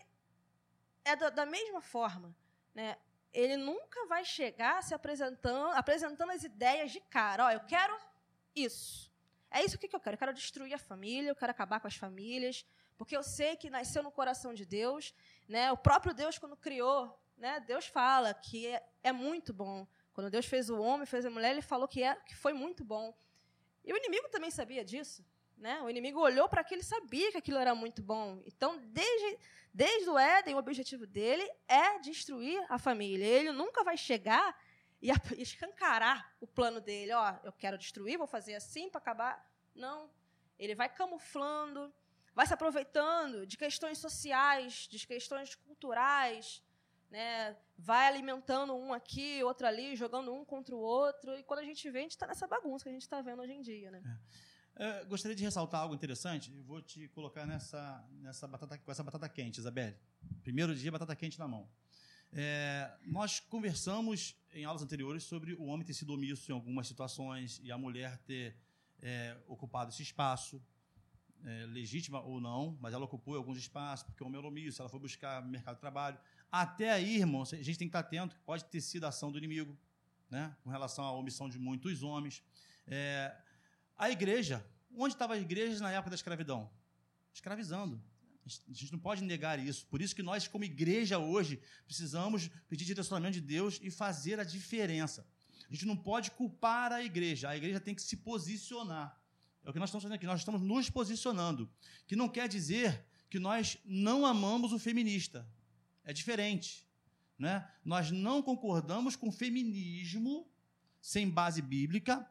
é da, da mesma forma. Né? Ele nunca vai chegar se apresentando, apresentando as ideias de cara. Ó, eu quero isso. É isso que eu quero. Eu quero destruir a família, eu quero acabar com as famílias, porque eu sei que nasceu no coração de Deus. Né? O próprio Deus, quando criou, né? Deus fala que é, é muito bom. Quando Deus fez o homem, fez a mulher, ele falou que, é, que foi muito bom. E o inimigo também sabia disso. Né? O inimigo olhou para aquilo e sabia que aquilo era muito bom. Então, desde, desde o Éden, o objetivo dele é destruir a família. Ele nunca vai chegar e escancarar o plano dele. Ó, eu quero destruir, vou fazer assim para acabar. Não. Ele vai camuflando, vai se aproveitando de questões sociais, de questões culturais, né? vai alimentando um aqui, outro ali, jogando um contra o outro. E quando a gente vê, a gente está nessa bagunça que a gente está vendo hoje em dia. Né? É. Uh, gostaria de ressaltar algo interessante. Eu vou te colocar nessa, nessa batata, com essa batata quente, Isabelle. Primeiro dia, batata quente na mão. É, nós conversamos em aulas anteriores sobre o homem ter sido omisso em algumas situações e a mulher ter é, ocupado esse espaço, é, legítima ou não, mas ela ocupou alguns espaços porque o homem era omisso, ela foi buscar mercado de trabalho. Até aí, irmão, a gente tem que estar atento, pode ter sido ação do inimigo, né, com relação à omissão de muitos homens. É, a igreja, onde estavam as igrejas na época da escravidão? Escravizando. A gente não pode negar isso. Por isso que nós, como igreja hoje, precisamos pedir direcionamento de Deus e fazer a diferença. A gente não pode culpar a igreja. A igreja tem que se posicionar. É o que nós estamos fazendo aqui. Nós estamos nos posicionando. Que não quer dizer que nós não amamos o feminista. É diferente. Né? Nós não concordamos com o feminismo sem base bíblica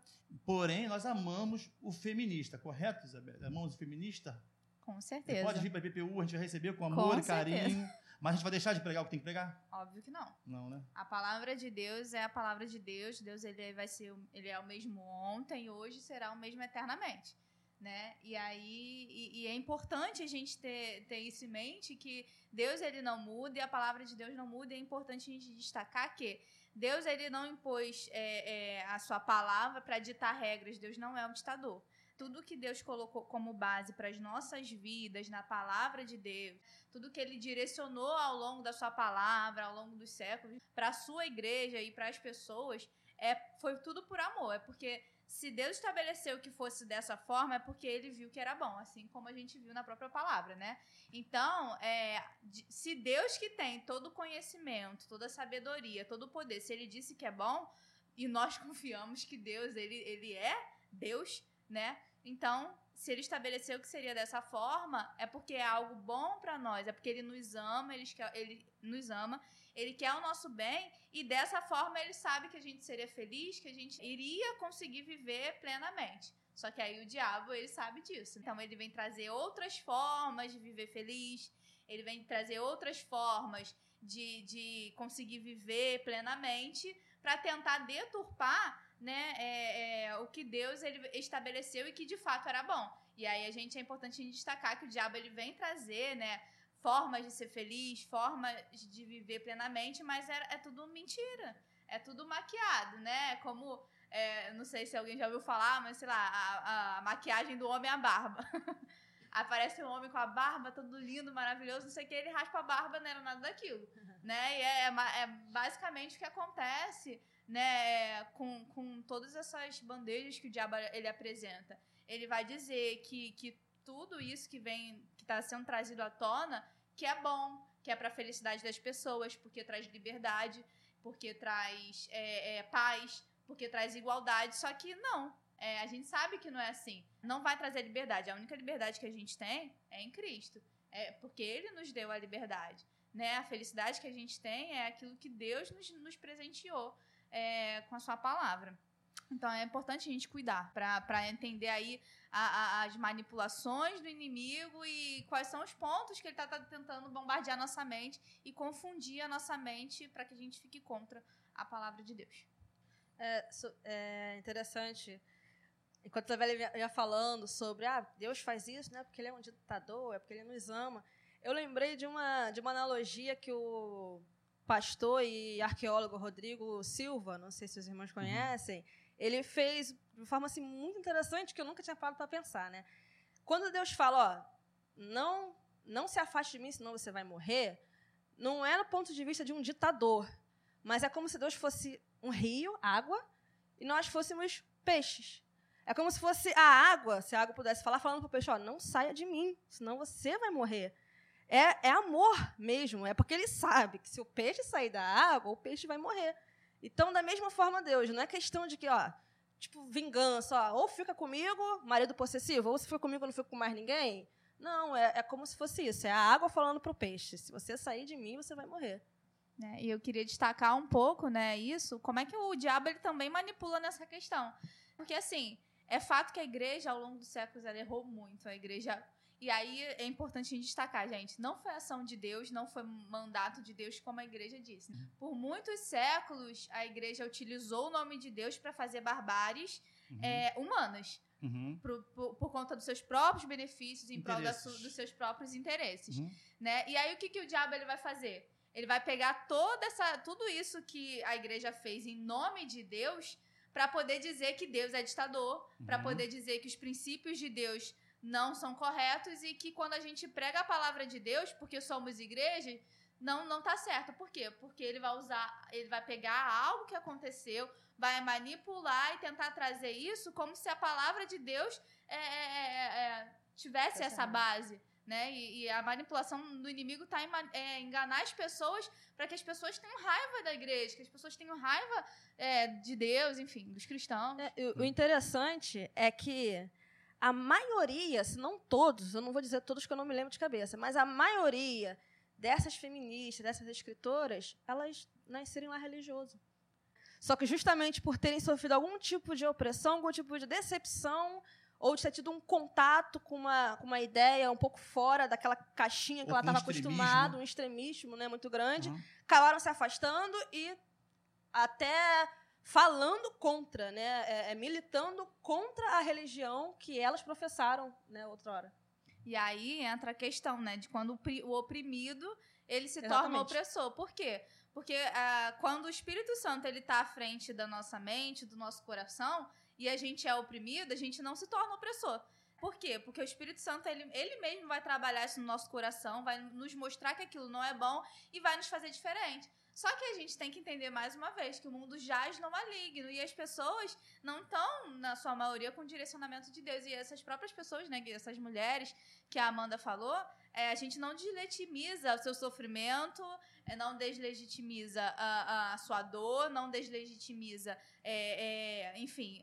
Porém, nós amamos o feminista, correto, Isabel? Amamos o feminista? Com certeza. Ele pode vir para a PPU, a gente vai receber com amor com e carinho. Mas a gente vai deixar de pregar o que tem que pregar? Óbvio que não. Não, né? A palavra de Deus é a palavra de Deus. Deus ele vai ser, ele é o mesmo ontem, hoje será o mesmo eternamente, né? E aí e, e, é importante a gente ter, ter isso em mente que Deus ele não muda e a palavra de Deus não muda. E é importante a gente destacar que Deus ele não impôs é, é, a sua palavra para ditar regras. Deus não é um ditador. Tudo que Deus colocou como base para as nossas vidas, na palavra de Deus, tudo que Ele direcionou ao longo da Sua palavra, ao longo dos séculos, para a sua igreja e para as pessoas, é, foi tudo por amor. É porque se Deus estabeleceu que fosse dessa forma, é porque ele viu que era bom, assim como a gente viu na própria palavra, né? Então, é, se Deus que tem todo o conhecimento, toda a sabedoria, todo o poder, se ele disse que é bom, e nós confiamos que Deus, ele, ele é Deus, né? Então, se ele estabeleceu que seria dessa forma, é porque é algo bom para nós, é porque ele nos ama, ele, ele nos ama, ele quer o nosso bem e dessa forma ele sabe que a gente seria feliz, que a gente iria conseguir viver plenamente. Só que aí o diabo, ele sabe disso. Então ele vem trazer outras formas de viver feliz, ele vem trazer outras formas de, de conseguir viver plenamente para tentar deturpar né, é, é, o que Deus ele estabeleceu e que de fato era bom. E aí a gente é importante destacar que o diabo ele vem trazer, né, formas de ser feliz, formas de viver plenamente, mas é, é tudo mentira. É tudo maquiado, né? Como, é, não sei se alguém já ouviu falar, mas sei lá, a, a maquiagem do homem é a barba. Aparece um homem com a barba, todo lindo, maravilhoso, não sei o que, ele raspa a barba, não era nada daquilo. né? E é, é, é, basicamente o que acontece né, com, com todas essas bandejas que o diabo ele apresenta. Ele vai dizer que, que tudo isso que vem, que está sendo trazido à tona, que é bom, que é para a felicidade das pessoas, porque traz liberdade, porque traz é, é, paz, porque traz igualdade. Só que não, é, a gente sabe que não é assim. Não vai trazer liberdade. A única liberdade que a gente tem é em Cristo. É porque Ele nos deu a liberdade. Né? A felicidade que a gente tem é aquilo que Deus nos, nos presenteou é, com a sua palavra. Então é importante a gente cuidar para entender aí a, a, as manipulações do inimigo e quais são os pontos que ele está tá tentando bombardear nossa mente e confundir a nossa mente para que a gente fique contra a palavra de Deus. É, é interessante. Enquanto a velha ia falando sobre ah, Deus faz isso, né? Porque ele é um ditador, é porque ele nos ama. Eu lembrei de uma, de uma analogia que o pastor e arqueólogo Rodrigo Silva, não sei se os irmãos uhum. conhecem, uhum ele fez de forma assim, muito interessante que eu nunca tinha parado para pensar. Né? Quando Deus fala, ó, não, não se afaste de mim, senão você vai morrer, não é no ponto de vista de um ditador, mas é como se Deus fosse um rio, água, e nós fôssemos peixes. É como se fosse a água, se a água pudesse falar, falando para o peixe, ó, não saia de mim, senão você vai morrer. É, é amor mesmo, é porque ele sabe que se o peixe sair da água, o peixe vai morrer. Então, da mesma forma, Deus, não é questão de que, ó, tipo, vingança, ó, ou fica comigo, marido possessivo, ou se for comigo, eu não fico com mais ninguém. Não, é, é como se fosse isso, é a água falando para o peixe. Se você sair de mim, você vai morrer. É, e eu queria destacar um pouco, né, isso, como é que o diabo ele também manipula nessa questão. Porque, assim, é fato que a igreja, ao longo dos séculos, ela errou muito. A igreja e aí é importante destacar, gente, não foi ação de Deus, não foi mandato de Deus, como a igreja disse. Uhum. Por muitos séculos, a igreja utilizou o nome de Deus para fazer barbáries uhum. é, humanas. Uhum. Por, por, por, conta dos seus próprios benefícios, em prol dos seus próprios interesses. Uhum. Né? E aí o que, que o diabo ele vai fazer? Ele vai pegar toda essa, tudo isso que a igreja fez em nome de Deus para poder dizer que Deus é ditador, para uhum. poder dizer que os princípios de Deus não são corretos e que quando a gente prega a palavra de Deus, porque somos igreja, não não tá certo. Por quê? Porque ele vai usar, ele vai pegar algo que aconteceu, vai manipular e tentar trazer isso como se a palavra de Deus é, é, é, é tivesse essa base. Né? E, e, a manipulação do inimigo está em é, enganar as pessoas para que as pessoas tenham raiva da igreja, que as pessoas tenham raiva é, de Deus, enfim, dos cristãos. É, o, o interessante é que a maioria, se não todos, eu não vou dizer todos que eu não me lembro de cabeça, mas a maioria dessas feministas, dessas escritoras, elas nasceram lá religioso. Só que justamente por terem sofrido algum tipo de opressão, algum tipo de decepção, ou de ter tido um contato com uma, com uma ideia um pouco fora daquela caixinha que ou ela estava acostumada, um extremismo né, muito grande, uhum. acabaram se afastando e até falando contra, né, é, é, militando contra a religião que elas professaram, né, outrora. E aí entra a questão, né, de quando o oprimido ele se Exatamente. torna opressor. Por quê? Porque ah, quando o Espírito Santo ele está à frente da nossa mente, do nosso coração, e a gente é oprimido, a gente não se torna opressor. Por quê? Porque o Espírito Santo, ele, ele mesmo vai trabalhar isso no nosso coração, vai nos mostrar que aquilo não é bom e vai nos fazer diferente. Só que a gente tem que entender mais uma vez que o mundo jaz no maligno e as pessoas não estão, na sua maioria, com direcionamento de Deus. E essas próprias pessoas, né, essas mulheres que a Amanda falou, é, a gente não deslegitimiza o seu sofrimento, não deslegitimiza a, a, sua dor, não deslegitimiza, é, é enfim,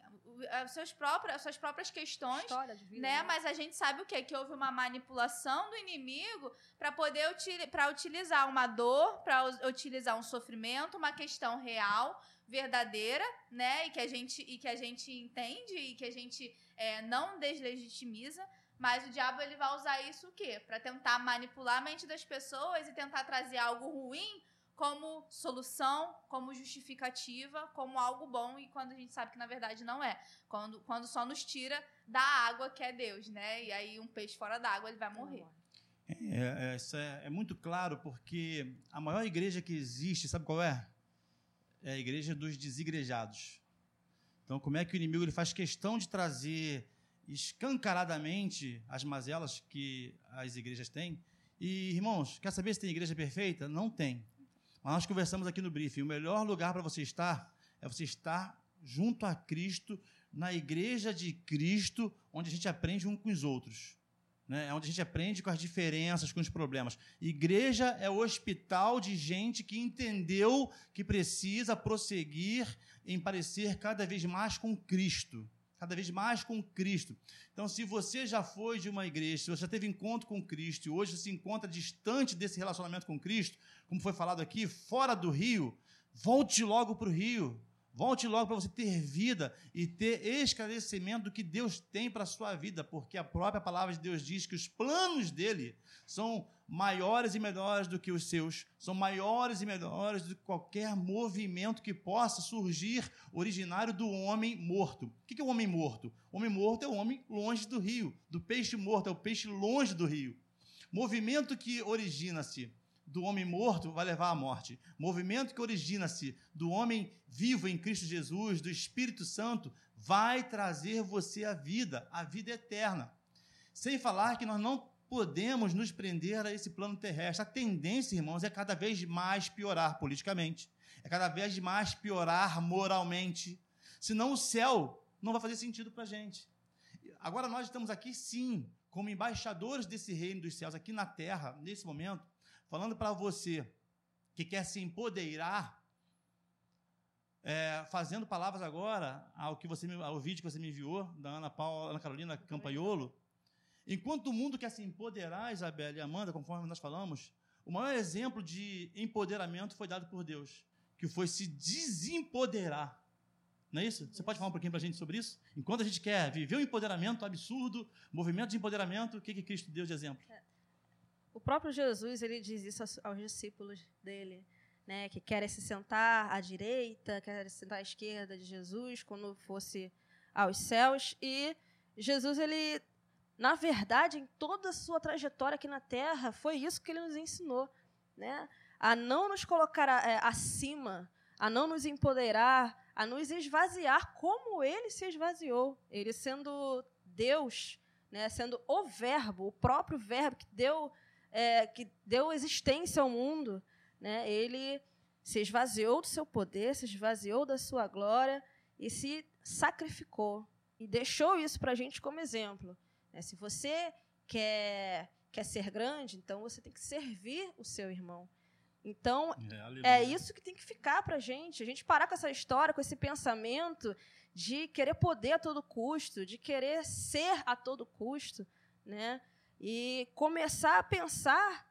as suas próprias, as suas próprias questões, vida, né? né? Mas a gente sabe o quê? Que houve uma manipulação do inimigo para poder para utilizar uma dor, para utilizar um sofrimento, uma questão real, verdadeira, né? E que a gente e que a gente entende e que a gente é, não deslegitimiza. Mas o diabo ele vai usar isso o quê? Para tentar manipular a mente das pessoas e tentar trazer algo ruim como solução, como justificativa, como algo bom, e quando a gente sabe que na verdade não é. Quando, quando só nos tira da água que é Deus, né? E aí um peixe fora d'água ele vai morrer. É, é, isso é, é, muito claro, porque a maior igreja que existe, sabe qual é? É a igreja dos desigrejados. Então, como é que o inimigo ele faz questão de trazer escancaradamente as mazelas que as igrejas têm? E, irmãos, quer saber se tem igreja perfeita? Não tem. Mas nós conversamos aqui no briefing. O melhor lugar para você estar é você estar junto a Cristo, na igreja de Cristo, onde a gente aprende um com os outros. Né? É onde a gente aprende com as diferenças, com os problemas. Igreja é o hospital de gente que entendeu que precisa prosseguir em parecer cada vez mais com Cristo cada vez mais com Cristo. Então, se você já foi de uma igreja, se você já teve encontro com Cristo e hoje se encontra distante desse relacionamento com Cristo, como foi falado aqui, fora do rio, volte logo para o rio. Volte logo para você ter vida e ter esclarecimento do que Deus tem para a sua vida, porque a própria palavra de Deus diz que os planos dele são maiores e melhores do que os seus, são maiores e melhores do que qualquer movimento que possa surgir originário do homem morto. O que é o homem morto? O homem morto é o homem longe do rio, do peixe morto é o peixe longe do rio. Movimento que origina-se do homem morto vai levar à morte. Movimento que origina-se do homem vivo em Cristo Jesus, do Espírito Santo, vai trazer você a vida, a vida eterna. Sem falar que nós não podemos nos prender a esse plano terrestre. A tendência, irmãos, é cada vez mais piorar politicamente, é cada vez mais piorar moralmente. Senão o céu não vai fazer sentido para a gente. Agora nós estamos aqui, sim, como embaixadores desse reino dos céus, aqui na terra, nesse momento, falando para você que quer se empoderar, é, fazendo palavras agora ao que você ao vídeo que você me enviou da Ana Paula, Ana Carolina Campaiolo. Enquanto o mundo quer se empoderar, Isabela e Amanda, conforme nós falamos, o maior exemplo de empoderamento foi dado por Deus, que foi se desempoderar. Não é isso? Você pode falar um pouquinho para a gente sobre isso? Enquanto a gente quer viver um empoderamento absurdo, movimento de empoderamento, o que, que Cristo deu de exemplo? O próprio Jesus ele diz isso aos discípulos dele, né, que querem se sentar à direita, querem se sentar à esquerda de Jesus quando fosse aos céus. E Jesus ele, na verdade, em toda a sua trajetória aqui na Terra, foi isso que ele nos ensinou, né, a não nos colocar é, acima, a não nos empoderar, a nos esvaziar como ele se esvaziou, ele sendo Deus, né, sendo o Verbo, o próprio Verbo que deu é, que deu existência ao mundo, né, ele se esvaziou do seu poder, se esvaziou da sua glória e se sacrificou. E deixou isso para a gente como exemplo. Né? Se você quer, quer ser grande, então você tem que servir o seu irmão. Então, é, é isso que tem que ficar para a gente. A gente parar com essa história, com esse pensamento de querer poder a todo custo, de querer ser a todo custo. Né? E começar a pensar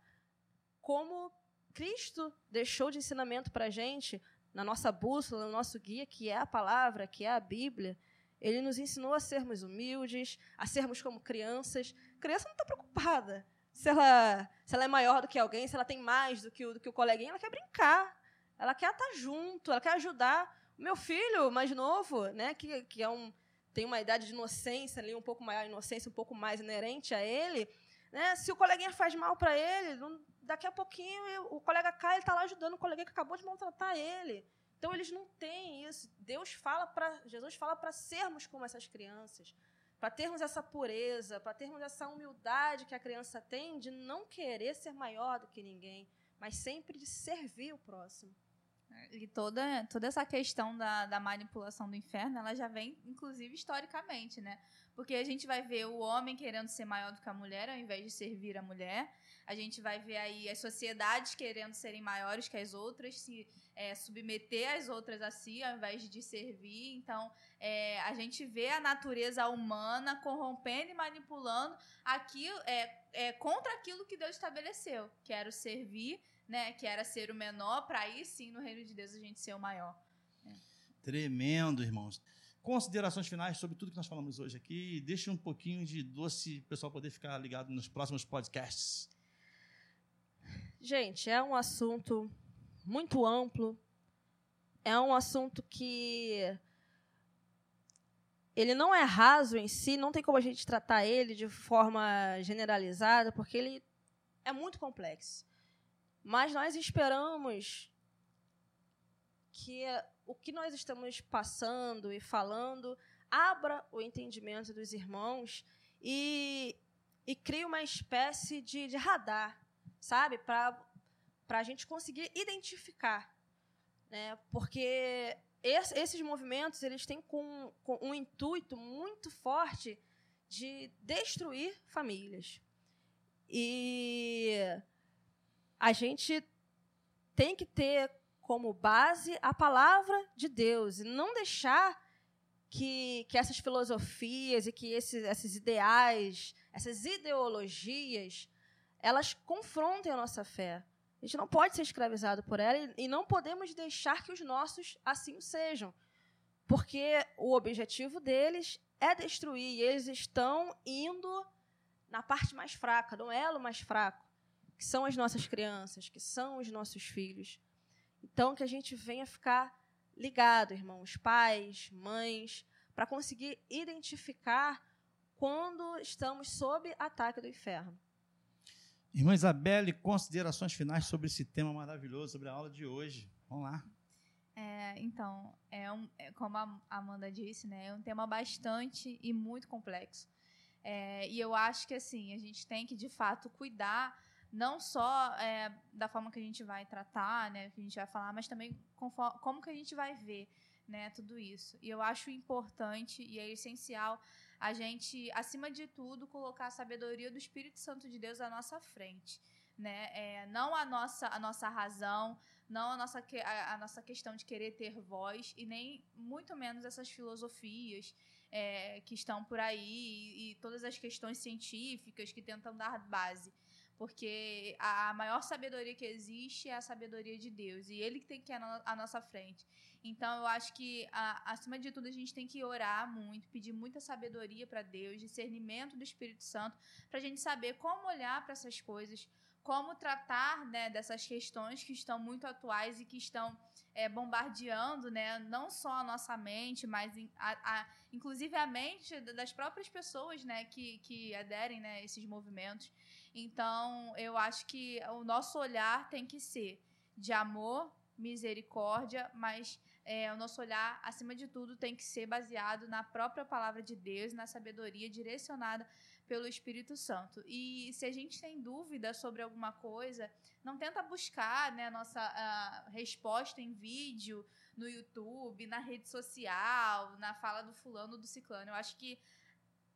como Cristo deixou de ensinamento para a gente, na nossa bússola, no nosso guia, que é a palavra, que é a Bíblia. Ele nos ensinou a sermos humildes, a sermos como crianças. A criança não está preocupada se ela, se ela é maior do que alguém, se ela tem mais do que o, do que o coleguinha, ela quer brincar, ela quer estar junto, ela quer ajudar. O meu filho mais novo, né, que, que é um, tem uma idade de inocência ali, um pouco maior, inocência um pouco mais inerente a ele, né? Se o coleguinha faz mal para ele, daqui a pouquinho o colega cai, ele está lá ajudando o coleguinha que acabou de maltratar ele. Então eles não têm isso. Deus fala para Jesus fala para sermos como essas crianças, para termos essa pureza, para termos essa humildade que a criança tem de não querer ser maior do que ninguém, mas sempre de servir o próximo. E toda, toda essa questão da, da manipulação do inferno, ela já vem, inclusive, historicamente, né? Porque a gente vai ver o homem querendo ser maior do que a mulher, ao invés de servir a mulher. A gente vai ver aí as sociedades querendo serem maiores que as outras, se é, submeter as outras a si, ao invés de servir. Então, é, a gente vê a natureza humana corrompendo e manipulando aquilo, é, é, contra aquilo que Deus estabeleceu, que era o servir né, que era ser o menor, para aí sim no reino de Deus a gente ser o maior. É. Tremendo, irmãos. Considerações finais sobre tudo que nós falamos hoje aqui. Deixe um pouquinho de doce para o pessoal poder ficar ligado nos próximos podcasts. Gente, é um assunto muito amplo. É um assunto que ele não é raso em si, não tem como a gente tratar ele de forma generalizada, porque ele é muito complexo. Mas nós esperamos que o que nós estamos passando e falando abra o entendimento dos irmãos e, e crie uma espécie de, de radar, sabe? Para a gente conseguir identificar. Né? Porque esse, esses movimentos eles têm com, com um intuito muito forte de destruir famílias. E a gente tem que ter como base a palavra de Deus e não deixar que, que essas filosofias e que esses, esses ideais, essas ideologias, elas confrontem a nossa fé. A gente não pode ser escravizado por ela e, e não podemos deixar que os nossos assim o sejam. Porque o objetivo deles é destruir e eles estão indo na parte mais fraca, no elo mais fraco que são as nossas crianças, que são os nossos filhos. Então, que a gente venha ficar ligado, irmãos, pais, mães, para conseguir identificar quando estamos sob ataque do inferno. Irmã Isabelle, considerações finais sobre esse tema maravilhoso, sobre a aula de hoje. Vamos lá. É, então, é, um, é como a Amanda disse, né, é um tema bastante e muito complexo. É, e eu acho que assim a gente tem que de fato cuidar não só é, da forma que a gente vai tratar, né, que a gente vai falar, mas também conforme, como que a gente vai ver, né, tudo isso. E eu acho importante e é essencial a gente, acima de tudo, colocar a sabedoria do Espírito Santo de Deus à nossa frente, né? É, não a nossa a nossa razão, não a nossa a, a nossa questão de querer ter voz e nem muito menos essas filosofias é, que estão por aí e, e todas as questões científicas que tentam dar base porque a maior sabedoria que existe é a sabedoria de Deus e Ele que tem que ir à nossa frente. Então, eu acho que, a, acima de tudo, a gente tem que orar muito, pedir muita sabedoria para Deus, discernimento do Espírito Santo, para a gente saber como olhar para essas coisas, como tratar né, dessas questões que estão muito atuais e que estão é, bombardeando né, não só a nossa mente, mas a, a, inclusive a mente das próprias pessoas né, que, que aderem né, a esses movimentos. Então, eu acho que o nosso olhar tem que ser de amor, misericórdia, mas é, o nosso olhar, acima de tudo, tem que ser baseado na própria palavra de Deus, na sabedoria direcionada pelo Espírito Santo. E se a gente tem dúvida sobre alguma coisa, não tenta buscar né, a nossa a resposta em vídeo no YouTube, na rede social, na fala do fulano do ciclano. Eu acho que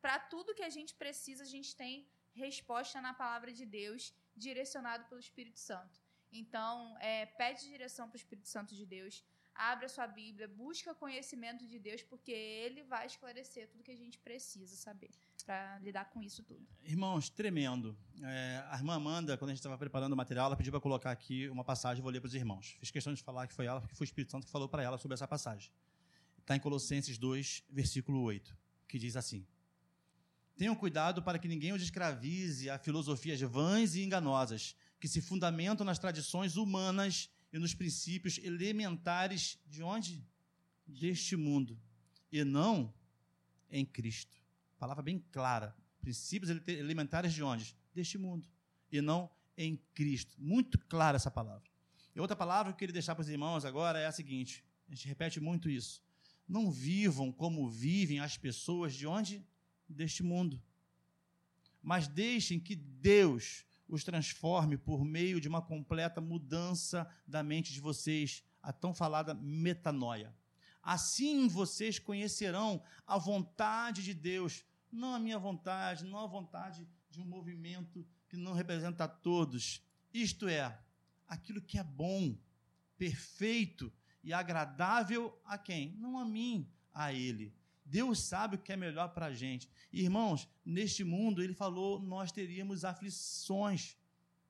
para tudo que a gente precisa, a gente tem resposta na palavra de Deus, direcionado pelo Espírito Santo. Então, é, pede direção para o Espírito Santo de Deus, abre a sua Bíblia, busca conhecimento de Deus, porque Ele vai esclarecer tudo que a gente precisa saber para lidar com isso tudo. Irmãos, tremendo. É, a irmã Amanda, quando a gente estava preparando o material, ela pediu para colocar aqui uma passagem, vou ler para os irmãos. Fiz questão de falar que foi ela, porque foi o Espírito Santo que falou para ela sobre essa passagem. Está em Colossenses 2, versículo 8, que diz assim: Tenham cuidado para que ninguém os escravize a filosofias vãs e enganosas, que se fundamentam nas tradições humanas e nos princípios elementares de onde? Deste mundo, e não em Cristo. Palavra bem clara. Princípios elementares de onde? Deste mundo, e não em Cristo. Muito clara essa palavra. E outra palavra que eu queria deixar para os irmãos agora é a seguinte: a gente repete muito isso. Não vivam como vivem as pessoas de onde? Deste mundo. Mas deixem que Deus os transforme por meio de uma completa mudança da mente de vocês, a tão falada metanoia. Assim vocês conhecerão a vontade de Deus, não a minha vontade, não a vontade de um movimento que não representa a todos. Isto é, aquilo que é bom, perfeito e agradável a quem? Não a mim, a Ele. Deus sabe o que é melhor para a gente. Irmãos, neste mundo, Ele falou, nós teríamos aflições,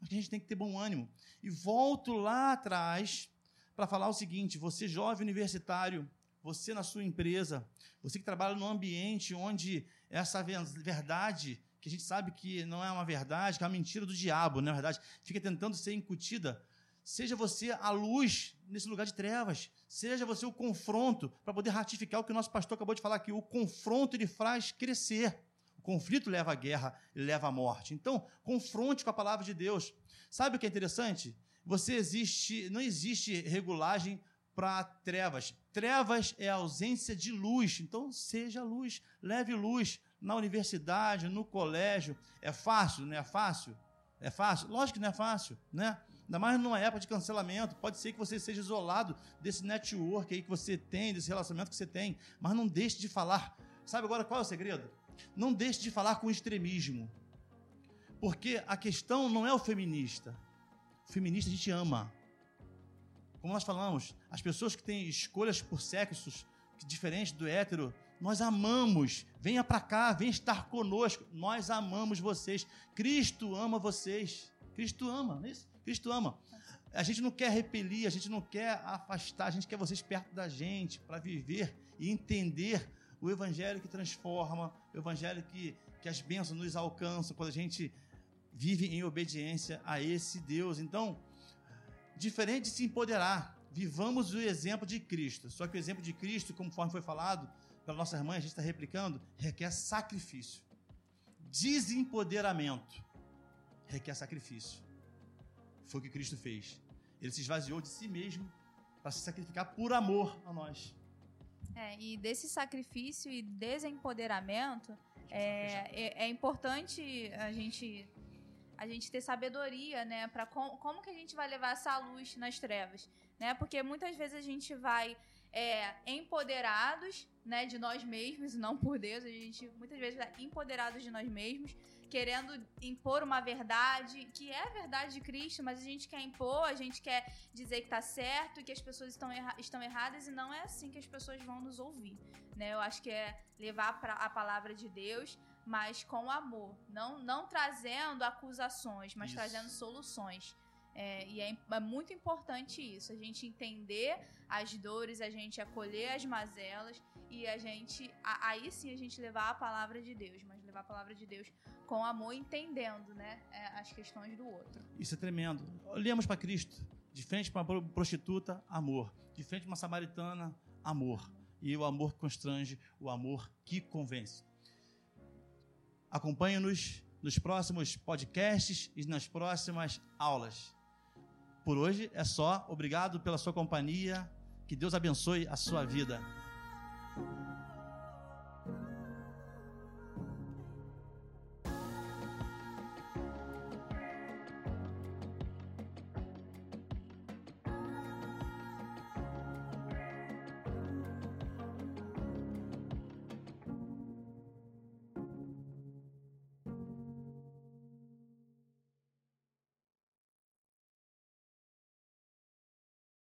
mas a gente tem que ter bom ânimo. E volto lá atrás para falar o seguinte: você, jovem universitário, você na sua empresa, você que trabalha num ambiente onde essa verdade, que a gente sabe que não é uma verdade, que é uma mentira do diabo, não é verdade, fica tentando ser incutida Seja você a luz nesse lugar de trevas. Seja você o confronto, para poder ratificar o que o nosso pastor acabou de falar aqui. O confronto ele faz crescer. O conflito leva à guerra, ele leva à morte. Então, confronte com a palavra de Deus. Sabe o que é interessante? Você existe, não existe regulagem para trevas. Trevas é a ausência de luz. Então, seja luz, leve luz na universidade, no colégio. É fácil, não é fácil? É fácil? Lógico que não é fácil, né? Ainda mais numa época de cancelamento. Pode ser que você seja isolado desse network aí que você tem, desse relacionamento que você tem. Mas não deixe de falar. Sabe agora qual é o segredo? Não deixe de falar com extremismo. Porque a questão não é o feminista. O feminista a gente ama. Como nós falamos, as pessoas que têm escolhas por sexos diferentes do hétero, nós amamos. Venha para cá, venha estar conosco. Nós amamos vocês. Cristo ama vocês. Cristo ama, não é isso? Cristo ama. A gente não quer repelir, a gente não quer afastar, a gente quer vocês perto da gente para viver e entender o evangelho que transforma, o evangelho que, que as bênçãos nos alcançam quando a gente vive em obediência a esse Deus. Então, diferente de se empoderar, vivamos o exemplo de Cristo. Só que o exemplo de Cristo, conforme foi falado pela nossa irmã, a gente está replicando, requer sacrifício. Desempoderamento requer sacrifício. Foi o que Cristo fez. Ele se esvaziou de si mesmo para se sacrificar por amor a nós. É, e desse sacrifício e desempoderamento, é, é, é, importante a gente a gente ter sabedoria, né, para com, como que a gente vai levar essa luz nas trevas, né? Porque muitas vezes a gente vai é, empoderados, né, de nós mesmos, não por Deus, a gente muitas vezes é empoderados de nós mesmos, querendo impor uma verdade que é a verdade de Cristo, mas a gente quer impor, a gente quer dizer que está certo e que as pessoas estão, erra estão erradas e não é assim que as pessoas vão nos ouvir, né? Eu acho que é levar a palavra de Deus, mas com amor, não não trazendo acusações, mas isso. trazendo soluções. É, e é, é, muito importante isso, a gente entender as dores, a gente acolher as mazelas e a gente, aí sim a gente levar a palavra de Deus, mas levar a palavra de Deus com amor, entendendo né, é, as questões do outro. Isso é tremendo. Olhamos para Cristo. De frente para uma prostituta, amor. De frente para uma samaritana, amor. E o amor constrange, o amor que convence. Acompanhe-nos nos próximos podcasts e nas próximas aulas. Por hoje é só. Obrigado pela sua companhia. Que Deus abençoe a sua vida.